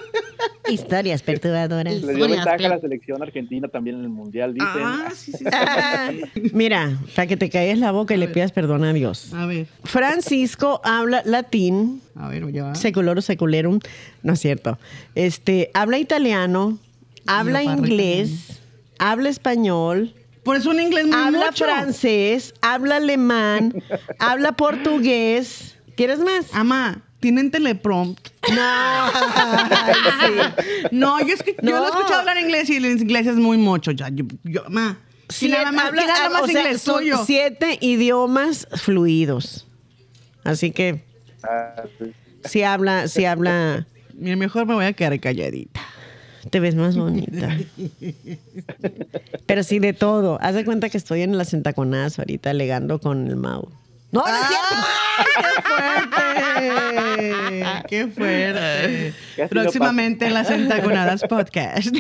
Historias perturbadoras. Le dio ventaja a la selección argentina también en el mundial, dicen. Ah, sí, sí, sí. Mira, para que te calles la boca y le pidas perdón a Dios. A ver, Francisco habla latín, a ver, ya va. seculoro seculerum, no es cierto. Este, habla italiano, habla inglés, habla español, Por eso un inglés muy habla mucho. francés, habla alemán, habla portugués. ¿Quieres más? Ama, ¿tienen teleprompt? No. Ay, sí. No, yo, escu- yo No. lo he escuchado hablar inglés y el inglés es muy mucho. Ya, yo, yo, ma. ¿Quién habla más, habla- habla o más sea, inglés son siete idiomas fluidos. Así que Ah, sí. si habla, si habla, Mira, mejor me voy a quedar calladita. te ves más bonita. Pero sí de todo. Haz de cuenta que estoy en las entaconadas ahorita alegando con el Mau. No, no es cierto. ¡Qué fuerte! qué fuerte. Próximamente en las Entagonadas Podcast.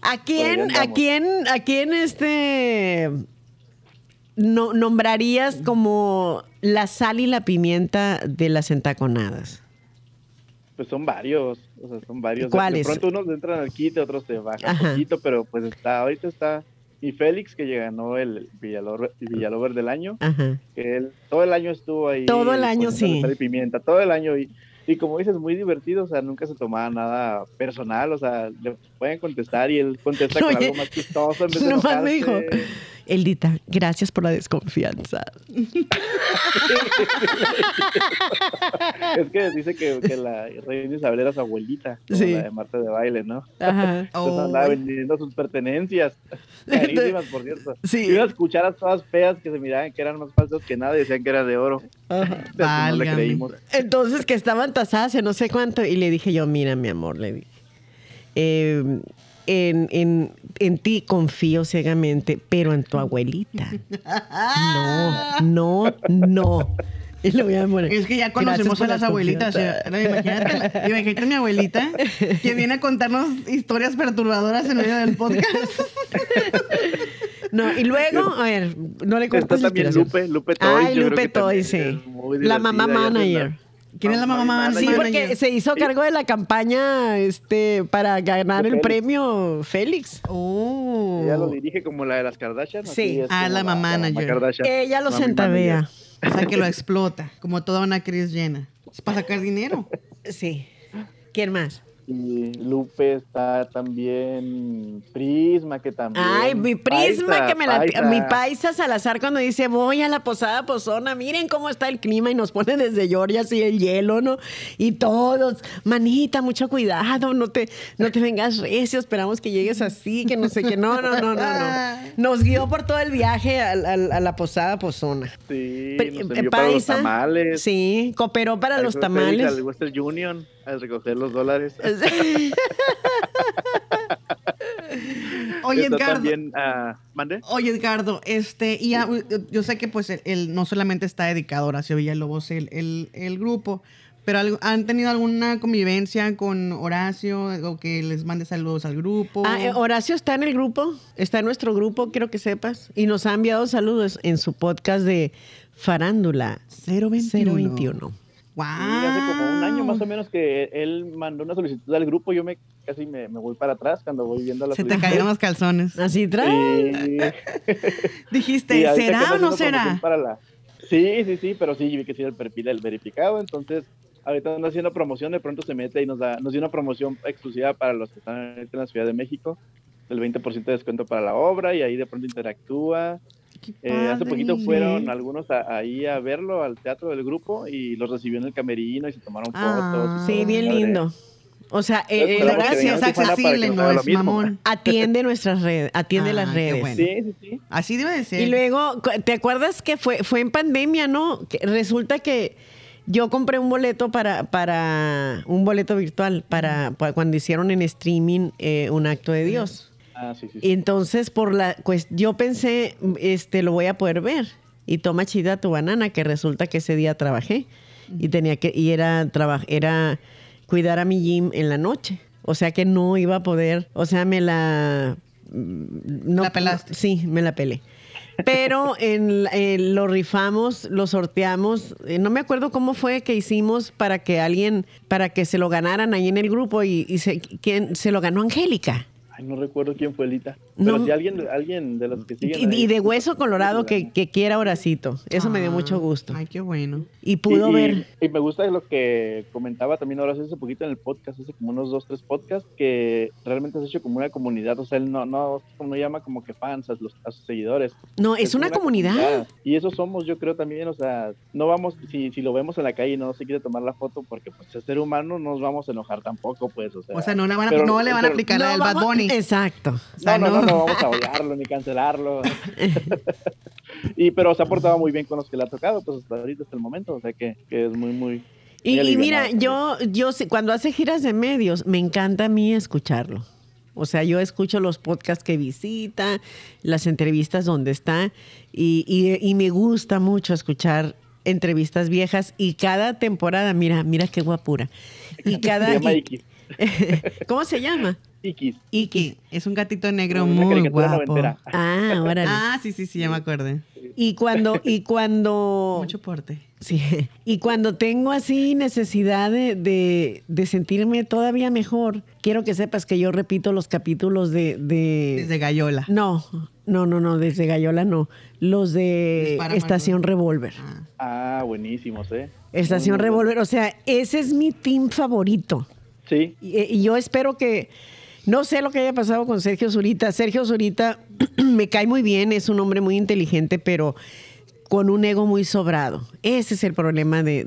¿A quién, a quién, a quién este no- nombrarías como la sal y la pimienta de las entaconadas? Pues son varios, o sea, son varios. ¿Cuáles? De pronto unos entran al quite, otros te bajan un poquito, pero pues está, ahorita está mi Félix que ganó el Villalover, Villalover del año, Ajá. que él todo el año estuvo ahí. Todo el año, sí. sal y pimienta, todo el año y, y como dices, muy divertido, o sea, nunca se tomaba nada personal, o sea, le pueden contestar y él contesta con algo más chistoso en vez de nomás me dijo. Eldita, gracias por la desconfianza. Es que dice que, que la reina Isabel era su abuelita, como Sí. la de Marta de baile, ¿no? Ajá. Entonces Oh, andaba vendiendo sus pertenencias. Carísimas, por cierto. Sí. Y unas cucharas todas feas que se miraban que eran más falsas que nada y decían que era de oro. Ajá. Pues no le creímos. Entonces que estaban tasadas en no sé cuánto y le dije yo, mira mi amor, le dije, eh, en, en, en ti confío ciegamente, pero en tu abuelita. No, no, no. Y lo voy a poner. Es que ya conocemos a la las abuelitas. o sea, imagínate, mi abuelita que viene a contarnos historias perturbadoras en medio del podcast. No, y luego, a ver, no le Está cortes también. Lupe, Lupe Toys. Ay, Lupe Toys, sí. La mamá manager. ¿Quién es la mamá manager? Sí, porque se hizo cargo de la campaña este para ganar el premio Félix. Oh. Ella lo dirige como la de las Kardashian. Sí. Ah, como la mamá manager. Kardashian. Ella lo centavea. O sea, que lo explota, como toda una Cris llena. Es para sacar dinero. Sí. ¿Quién más? Y Lupe está también Prisma, que también. Ay, mi prisma Paisa, que me la Paisa. mi paisa Salazar cuando dice voy a la posada pozona, miren cómo está el clima y nos pone desde Georgia así el hielo, ¿no? Y todos, manita, mucho cuidado, no te, no te vengas recio, esperamos que llegues así, que no sé qué, no, no, no, no, no. Nos guió por todo el viaje al- a, la posada pozona. Sí, nos envió para los paisa, tamales. Sí, cooperó para los tamales. Al Western Union a recoger los dólares. Oye, Edgardo. también, ah, ¿mande? Oye, Edgardo, este, y ya, yo sé que pues él, no solamente está dedicado a Horacio Villalobos, el, el, el grupo, pero algo- ¿han tenido alguna convivencia con Horacio o que les mande saludos al grupo? Ah, eh, Horacio está en el grupo, está en nuestro grupo, quiero que sepas, y nos ha enviado saludos en su podcast de Farándula 021. 021. Wow. Hace como un año más o menos que él mandó una solicitud al grupo. Yo me casi me, me voy para atrás cuando voy viendo la Se te solicitud. cayeron los calzones. Así trae. Sí. Dijiste, ¿será o no será? Para la... Sí, sí, sí, pero sí, vi que sí era el perfil del verificado, entonces ahorita ando haciendo promoción, de pronto se mete y nos da, nos dio una promoción exclusiva para los que están ahorita en la Ciudad de México, del 20% de descuento para la obra y ahí de pronto interactúa. Eh, hace poquito fueron algunos a- ahí a verlo al teatro del grupo y los recibió en el camerino y se tomaron Ah, fotos. Sí, bien padre. lindo. O sea, eh, eh, esperamos que Horacio vengan es a Tijuana para accesible, no es mamón. atiende nuestras redes, atiende Ah, las qué redes. bueno. Sí, sí, sí. Así debe de ser. Y luego, ¿te acuerdas que fue, fue en pandemia, no? Que resulta que yo compré un boleto para, para un boleto virtual para, para cuando hicieron en streaming eh, un acto de Dios. Ah, sí, sí. Y entonces, por la, pues yo pensé, este, lo voy a poder ver. Y toma chida tu banana, que resulta que ese día trabajé y tenía que, y era traba- era cuidar a mi gym en la noche. O sea que no iba a poder, o sea, me la mm, no, La pelaste. Sí, me la pelé. Pero en, la- en lo rifamos, lo sorteamos. Eh, No me acuerdo cómo fue que hicimos para que alguien, para que se lo ganaran ahí en el grupo y, y se, ¿quién? se lo ganó Angélica. Ay, no recuerdo quién fue Elita. No. Pero si alguien, alguien de los que siguen. Y, ahí- y de hueso colorado que, que quiera Horacito. Eso me dio Ah, mucho gusto. Ay, qué bueno. Y pudo y, ver. Y, y me gusta lo que comentaba también ahora hace poquito en el podcast, hace como unos dos, tres podcasts, que realmente has hecho como una comunidad. O sea, él no, no, no llama como que fans a, los, a sus seguidores. No, es una comunidad. Y eso somos, yo creo también. O sea, no vamos, si, si lo vemos en la calle y no se quiere tomar la foto, porque pues es ser humano, no nos vamos a enojar tampoco, pues. O sea, O sea, no le van a, pero- no le van a pero- aplicar la No, del Bad Bunny. Exacto. O sea, no, no, no, no. no vamos a odiarlo ni cancelarlo. y pero se ha portado muy bien con los que le ha tocado, pues hasta ahorita, hasta el momento, o sea que, que es muy, muy... Y, muy y mira, yo, yo sé- cuando hace giras de medios, me encanta a mí escucharlo. O sea, yo escucho los podcasts que visita, las entrevistas donde está, y, y- y me gusta mucho escuchar entrevistas viejas y cada temporada, mira, mira qué guapura. Y cada... Iki. ¿Cómo se llama? Ikis. Iki. Es un gatito negro Una muy guapo. noventera. Ah, órale. Ah, sí, sí, sí, ya me acordé. Y cuando, y cuando, Mucho porte. sí, y cuando tengo así necesidad de, de, de sentirme todavía mejor, quiero que sepas que yo repito los capítulos de, de Desde Gallola. no, no, no, no, desde Gallola no, los de Dispara, Estación. Revolver. Ah, buenísimos, ¿eh? Estación Revolver, o sea, ese es mi team favorito. Sí, Y, y yo espero que, no sé lo que haya pasado con Sergio Zurita. Sergio Zurita me cae muy bien, es un hombre muy inteligente, pero con un ego muy sobrado. Ese es el problema de-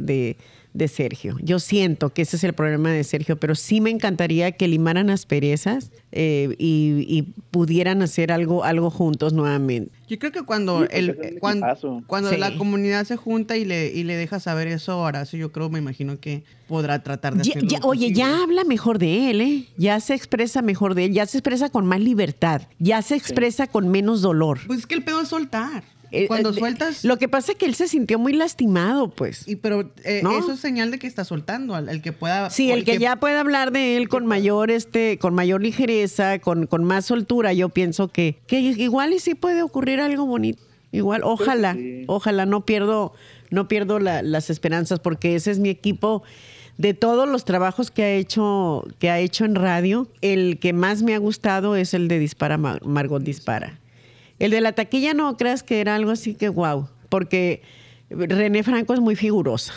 de Sergio. Yo siento que ese es el problema de Sergio, pero sí me encantaría que limaran asperezas eh, y, y pudieran hacer algo, algo juntos nuevamente. Yo creo que cuando Sí, el cuando, cuando Sí. la comunidad se junta y le, y le deja saber eso a Horacio, yo creo, me imagino que podrá tratar de Ya- hacerlo ya- oye, ya habla mejor de él, ¿eh? Ya se expresa mejor de él, ya se expresa con más libertad, ya se expresa con menos dolor. Pues es que el pedo es soltar. Eh, Cuando eh, sueltas... Lo que pasa es que él se sintió muy lastimado, pues. y, pero eh, ¿No? eso es señal de que está soltando, al, el que pueda... Sí, el que ya puede hablar de él con mayor, este, con mayor ligereza, con, con más soltura, yo pienso que, que igual y sí puede ocurrir algo bonito. Igual, ojalá, sí. ojalá, no pierdo, no pierdo la- las esperanzas, porque ese es mi equipo. De todos los trabajos que ha hecho, que ha hecho en radio, el que más me ha gustado es el de Dispara Mar- Margot Dispara. El de la taquilla no creas que era algo así que wow, porque René Franco es muy figurosa,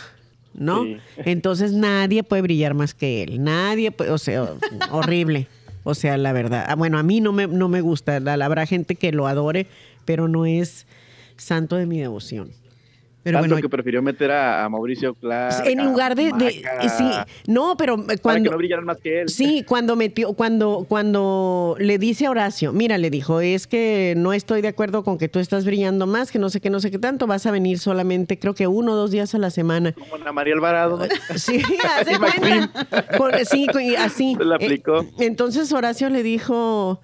¿no? Sí. Entonces nadie puede brillar más que él, nadie, puede- o sea, horrible, o sea, la verdad. Ah, Bueno, a mí no me, no me gusta, la- habrá gente que lo adore, pero no es santo de mi devoción. Pero Tanto bueno, que prefirió meter a, a Mauricio Clark. en a lugar de, de- Maca, sí, no, pero Para cuando que no brillaran más que él. Sí, cuando metió, cuando, cuando le dice a Horacio, mira, le dijo, es que no estoy de acuerdo con que tú estás brillando más, que no sé qué, no sé qué tanto, vas a venir solamente, creo que uno o dos días a la semana. Como Ana María Alvarado. ¿no? Sí, hace cuenta. Con- sí, con- así. Se la Eh, aplicó. entonces Horacio le dijo,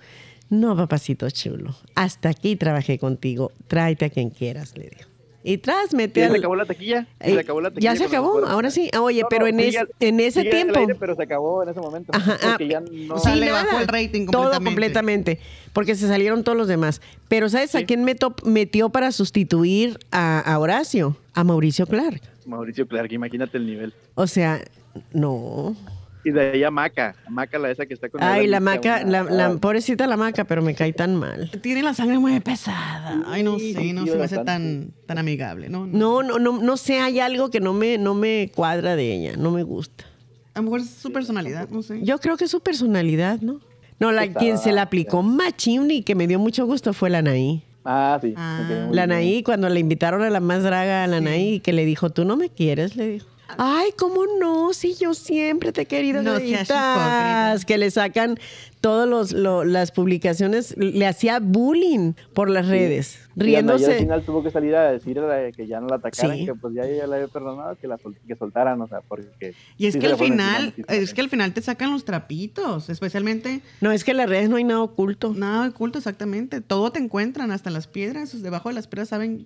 no, papacito chulo, hasta aquí trabajé contigo, tráete a quien quieras, le dijo. Y tras ¿Ya mete se acabó la taquilla? Se acabó la taquilla ya se acabó, ahora sí. Ah, Oye, No, pero no, en, sigue es- en ese tiempo. aire, pero se acabó en ese momento. Ajá, ah, Porque ya no... Sí, le bajó el rating Todo completamente. completamente. Porque se salieron todos los demás. Pero ¿sabes a quién meto- metió para sustituir a, a Horacio? A Mauricio Clark. Mauricio Clark, imagínate el nivel. O sea, no. Y de ahí a Maca. Maca, la esa que está con Ay, la maca, una- la, la pobrecita la maca, pero me cae tan mal. tiene la sangre muy pesada. Ay, no Sí, sé, no sí, se me hace tan, tan amigable, ¿no? No, no, no, no sé, hay algo que no me, no me cuadra de ella, no me gusta. A lo mejor es su personalidad, no sé. Yo creo que es su personalidad, ¿no? No, la, quien se la aplicó machín y que me dio mucho gusto fue la Anaí. Ah, sí. Ah. La. Anaí, cuando le invitaron a la más draga, a la Anaí, que le dijo, tú no me quieres, le dijo. Ay, ¿cómo no? Si yo siempre te he querido. No seas Gaditas", hipócrita. Que le sacan todas las publicaciones. Le hacía bullying por las redes, Y Anaí al riéndose. final tuvo que salir a decir a- que ya no la atacaran, Sí. que pues ya ella la había perdonado, que la sol- que soltaran, o sea, porque... Y es sí que al final, es que al final te sacan los trapitos, especialmente No, es que en las redes no hay nada oculto. nada oculto exactamente. Todo te encuentran, hasta las piedras, debajo de las piedras saben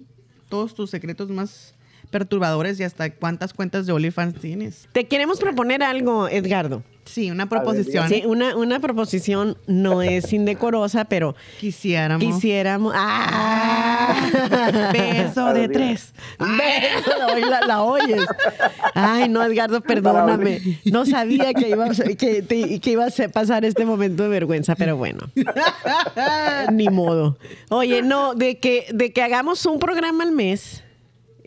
todos tus secretos más perturbadores y hasta cuántas cuentas de OnlyFans tienes. Te queremos proponer algo, Edgardo. Sí, una proposición. Sí, una, una proposición no es indecorosa, pero Quisiéramos. quisiéramos. ¡Ah! Beso de tres. Beso, hoy la, la oyes. Ay, no, Edgardo, perdóname. No sabía que iba, a, que, te- que iba a ser- pasar este momento de vergüenza, pero bueno. Ni modo. Oye, no, de que, de que hagamos un programa al mes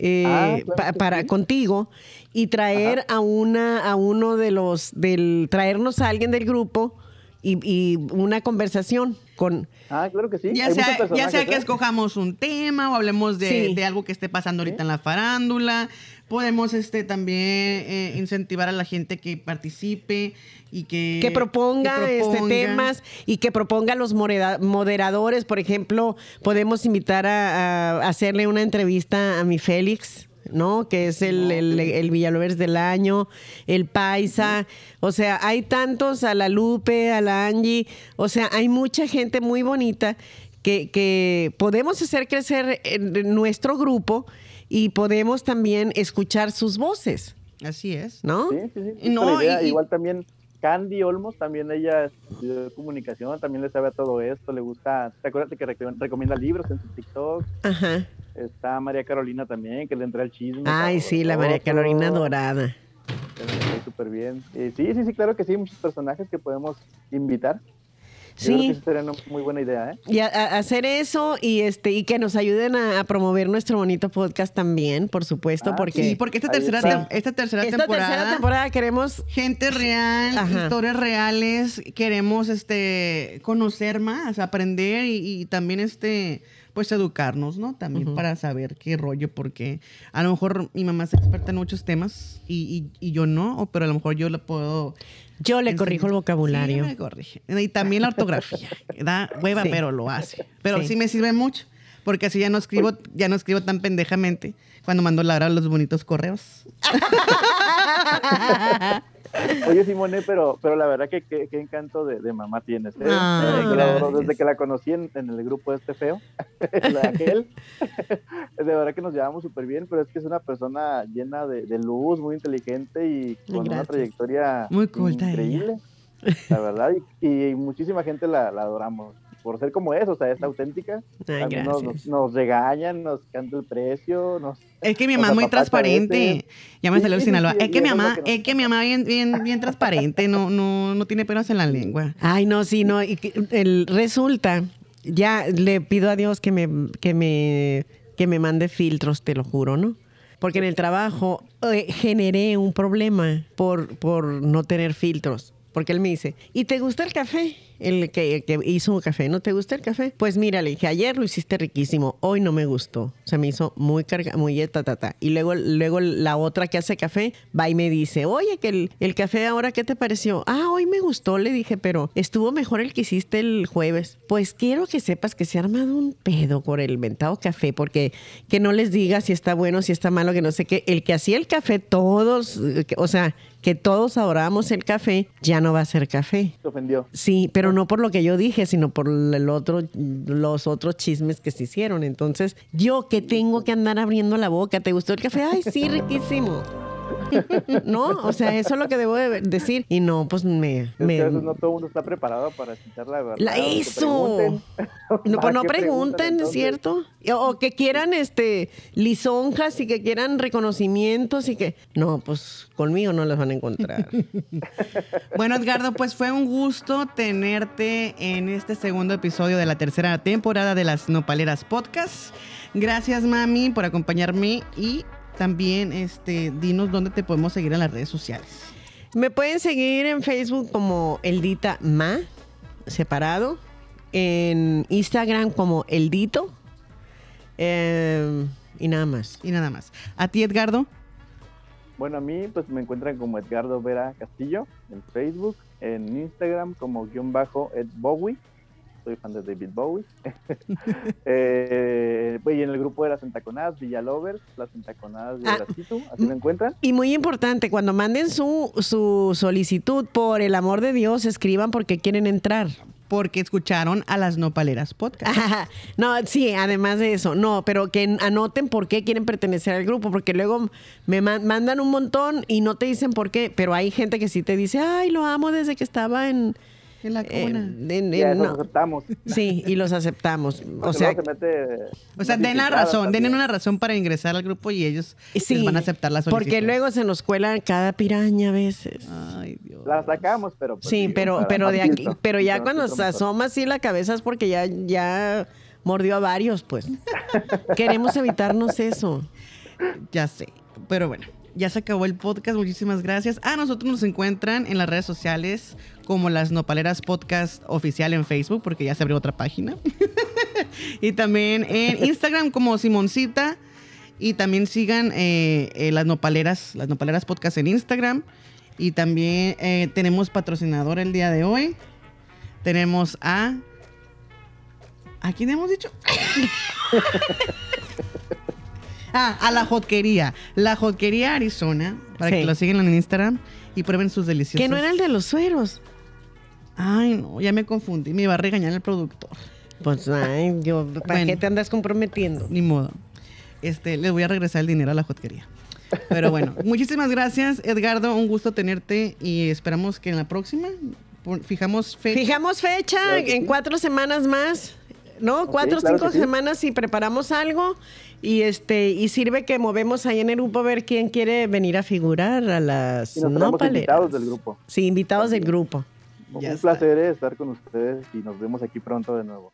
eh, Ah, claro pa- que para sí. contigo y traer a una, a uno de los del, traernos a alguien del grupo y, y una conversación con Ah, claro que sí. Ya Hay sea, ya que ¿eh? escojamos un tema o hablemos de, Sí. de algo que esté pasando ahorita en la farándula. Podemos este también eh, incentivar a la gente que participe y que, que proponga, que este temas y que proponga a los moderadores. Por ejemplo, podemos invitar a, a hacerle una entrevista a mi Félix. ¿no? Que es el, el, el Villalobers del año, el Paisa, o sea, hay tantos, a la Lupe, a la Angie, o sea, hay mucha gente muy bonita que, que podemos hacer crecer en nuestro grupo y podemos también escuchar sus voces, Así es. ¿no? Sí, sí, sí. No, No, y- Igual también Candy Olmos, también ella estudió comunicación, también le sabe a todo esto, le gusta, ¿te acuerdas que reco- recomienda libros en su TikTok? Ajá. Está María Carolina también, que le entra el chisme. Ay, sí, la María. Carolina Dorada. Súper bien. Eh, sí, sí, sí, claro que sí, muchos personajes que podemos invitar. Yo creo que Sí, sería una muy buena idea, ¿eh? y a- a- hacer eso y este y que nos ayuden a, a promover nuestro bonito podcast también, por supuesto, Ah, porque Sí, porque esta tercera, está. esta tercera esta temporada, tercera temporada queremos gente real, Ajá. historias reales, queremos este conocer más, aprender y, y también este pues educarnos, ¿no? También para saber qué rollo, porque a lo mejor mi mamá es experta en muchos temas y, y- y yo no, pero a lo mejor yo le puedo yo le corrijo el vocabulario. Sí, me corrige. Y también la ortografía. Da hueva, Sí. pero lo hace. Pero Sí. sí. me sirve mucho. Porque así ya no escribo, ya no escribo tan pendejamente cuando mando Laura los bonitos correos. Oye, Simone, pero, pero la verdad que qué encanto de, de mamá tienes. ¿eh? Ah, Eh, desde que la conocí en, en el grupo este feo, de aquel. de verdad que nos llevamos súper bien, pero es que es una persona llena de, de luz, muy inteligente y con una trayectoria Muy culta increíble. La verdad, y, y muchísima gente la, la adoramos por ser como es, o sea, es auténtica. Ay, nos, gracias. nos, nos regañan, nos canta el precio, nos Es que mi mamá es muy transparente. Ya me Sí, salió el Sinaloa. sí, es que mi mamá, es que mi mamá bien, bien, bien transparente, no, no, no tiene pelos en la lengua. Ay, no, sí, no. Y que el, resulta, ya le pido a Dios que me, que me, que me mande filtros, te lo juro, ¿no? Porque en el trabajo eh, generé un problema por, por no tener filtros. Porque él me dice, ¿y te gusta el café? El que, que hizo un café, ¿no te gusta el café? Pues mira, le dije, ayer lo hiciste riquísimo, hoy no me gustó. Se me hizo muy carga, muy ta, ta, ta. Y luego, luego la otra que hace café va y me dice, oye, que el, el café ahora, ¿qué te pareció? Ah, hoy me gustó, le dije, pero estuvo mejor el que hiciste el jueves. Pues quiero que sepas que se ha armado un pedo por el inventado café, porque que no les diga si está bueno, si está malo, que no sé qué. El que hacía el café, todos, eh, o sea, que todos adorábamos el café, ya no va a ser café. se ofendió. Sí, pero no por lo que yo dije, sino por los otros chismes que se hicieron. Entonces, yo que tengo que andar abriendo la boca, ¿te gustó el café? Ay, sí, riquísimo. ¿No? O sea, eso es lo que debo de decir. Y no, pues me... Es me- que a veces no todo el mundo está preparado para escuchar la verdad. la o que hizo. pregunten. No, pues ¿Para no pregunten, ¿es cierto? O que quieran este lisonjas y que quieran reconocimientos y que. No, pues conmigo no las van a encontrar. Bueno, Edgardo, pues fue un gusto tenerte en este segundo episodio de la tercera temporada de las Nopaleras Podcast. Gracias, mami, por acompañarme y también este, dinos dónde te podemos seguir en las redes sociales. Me pueden seguir en Facebook como Eldita Ma, separado. En Instagram como Eldito. eh, y nada más. Y nada más. A ti, Edgardo. Bueno, a mí pues me encuentran como Edgardo Vera Castillo en Facebook, en Instagram como guion bajo Ed Bowie. Soy fan de David Bowie. eh, pues, y en el grupo de las Entaconadas, Villalovers, las Entaconadas de Ah. Así me encuentran. Y muy importante, cuando manden su, su solicitud, por el amor de Dios, escriban porque quieren entrar. Porque escucharon a las Nopaleras Podcast. Ajá. No, sí, además de eso, no, pero que anoten por qué quieren pertenecer al grupo, porque luego me ma- mandan un montón y no te dicen por qué, pero hay gente que sí te dice, ay, lo amo desde que estaba en... En la cuna. en- Ya, en- no. aceptamos. Sí, y los aceptamos. O sea, luego se mete O sea, una den la razón, también. den una razón para ingresar al grupo y ellos sí, les van a aceptar la solicitud. porque luego se nos cuela cada piraña a veces. Ay, Dios. La sacamos, pero... pues, Sí, digo, pero, pero de aquí, pero ya cuando se asoma así la cabeza es porque ya, ya mordió a varios, pues. Queremos evitarnos eso. Ya sé. Pero bueno, ya se acabó el podcast. Muchísimas gracias. A nosotros nos encuentran en las redes sociales como las Nopaleras Podcast Oficial en Facebook, porque ya se abrió otra página. y también en Instagram como Simoncita. Y también sigan eh, eh, las Nopaleras, las Nopaleras Podcast en Instagram. Y también eh, tenemos patrocinador el día de hoy. Tenemos a. ¿A quién hemos dicho? Ah, a la jotquería. La jotquería Arizona. Para Sí. que lo sigan en Instagram y prueben sus deliciosos. Que no era el de los sueros. Ay, no, ya me confundí. Me iba a regañar el productor. Pues, ay, yo, ¿para Bueno. qué te andas comprometiendo? Ni modo. este, les voy a regresar el dinero a la hotquería. Pero bueno, muchísimas gracias, Edgardo. Un gusto tenerte y esperamos que en la próxima fijamos fecha. Fijamos fecha en cuatro semanas más, ¿no? Cuatro o claro cinco sí. semanas y preparamos algo y este y sirve que movemos ahí en el grupo a ver quién quiere venir a figurar a las Y invitados del grupo. Sí, invitados del grupo. Ya un está. placer estar con ustedes y nos vemos aquí pronto de nuevo.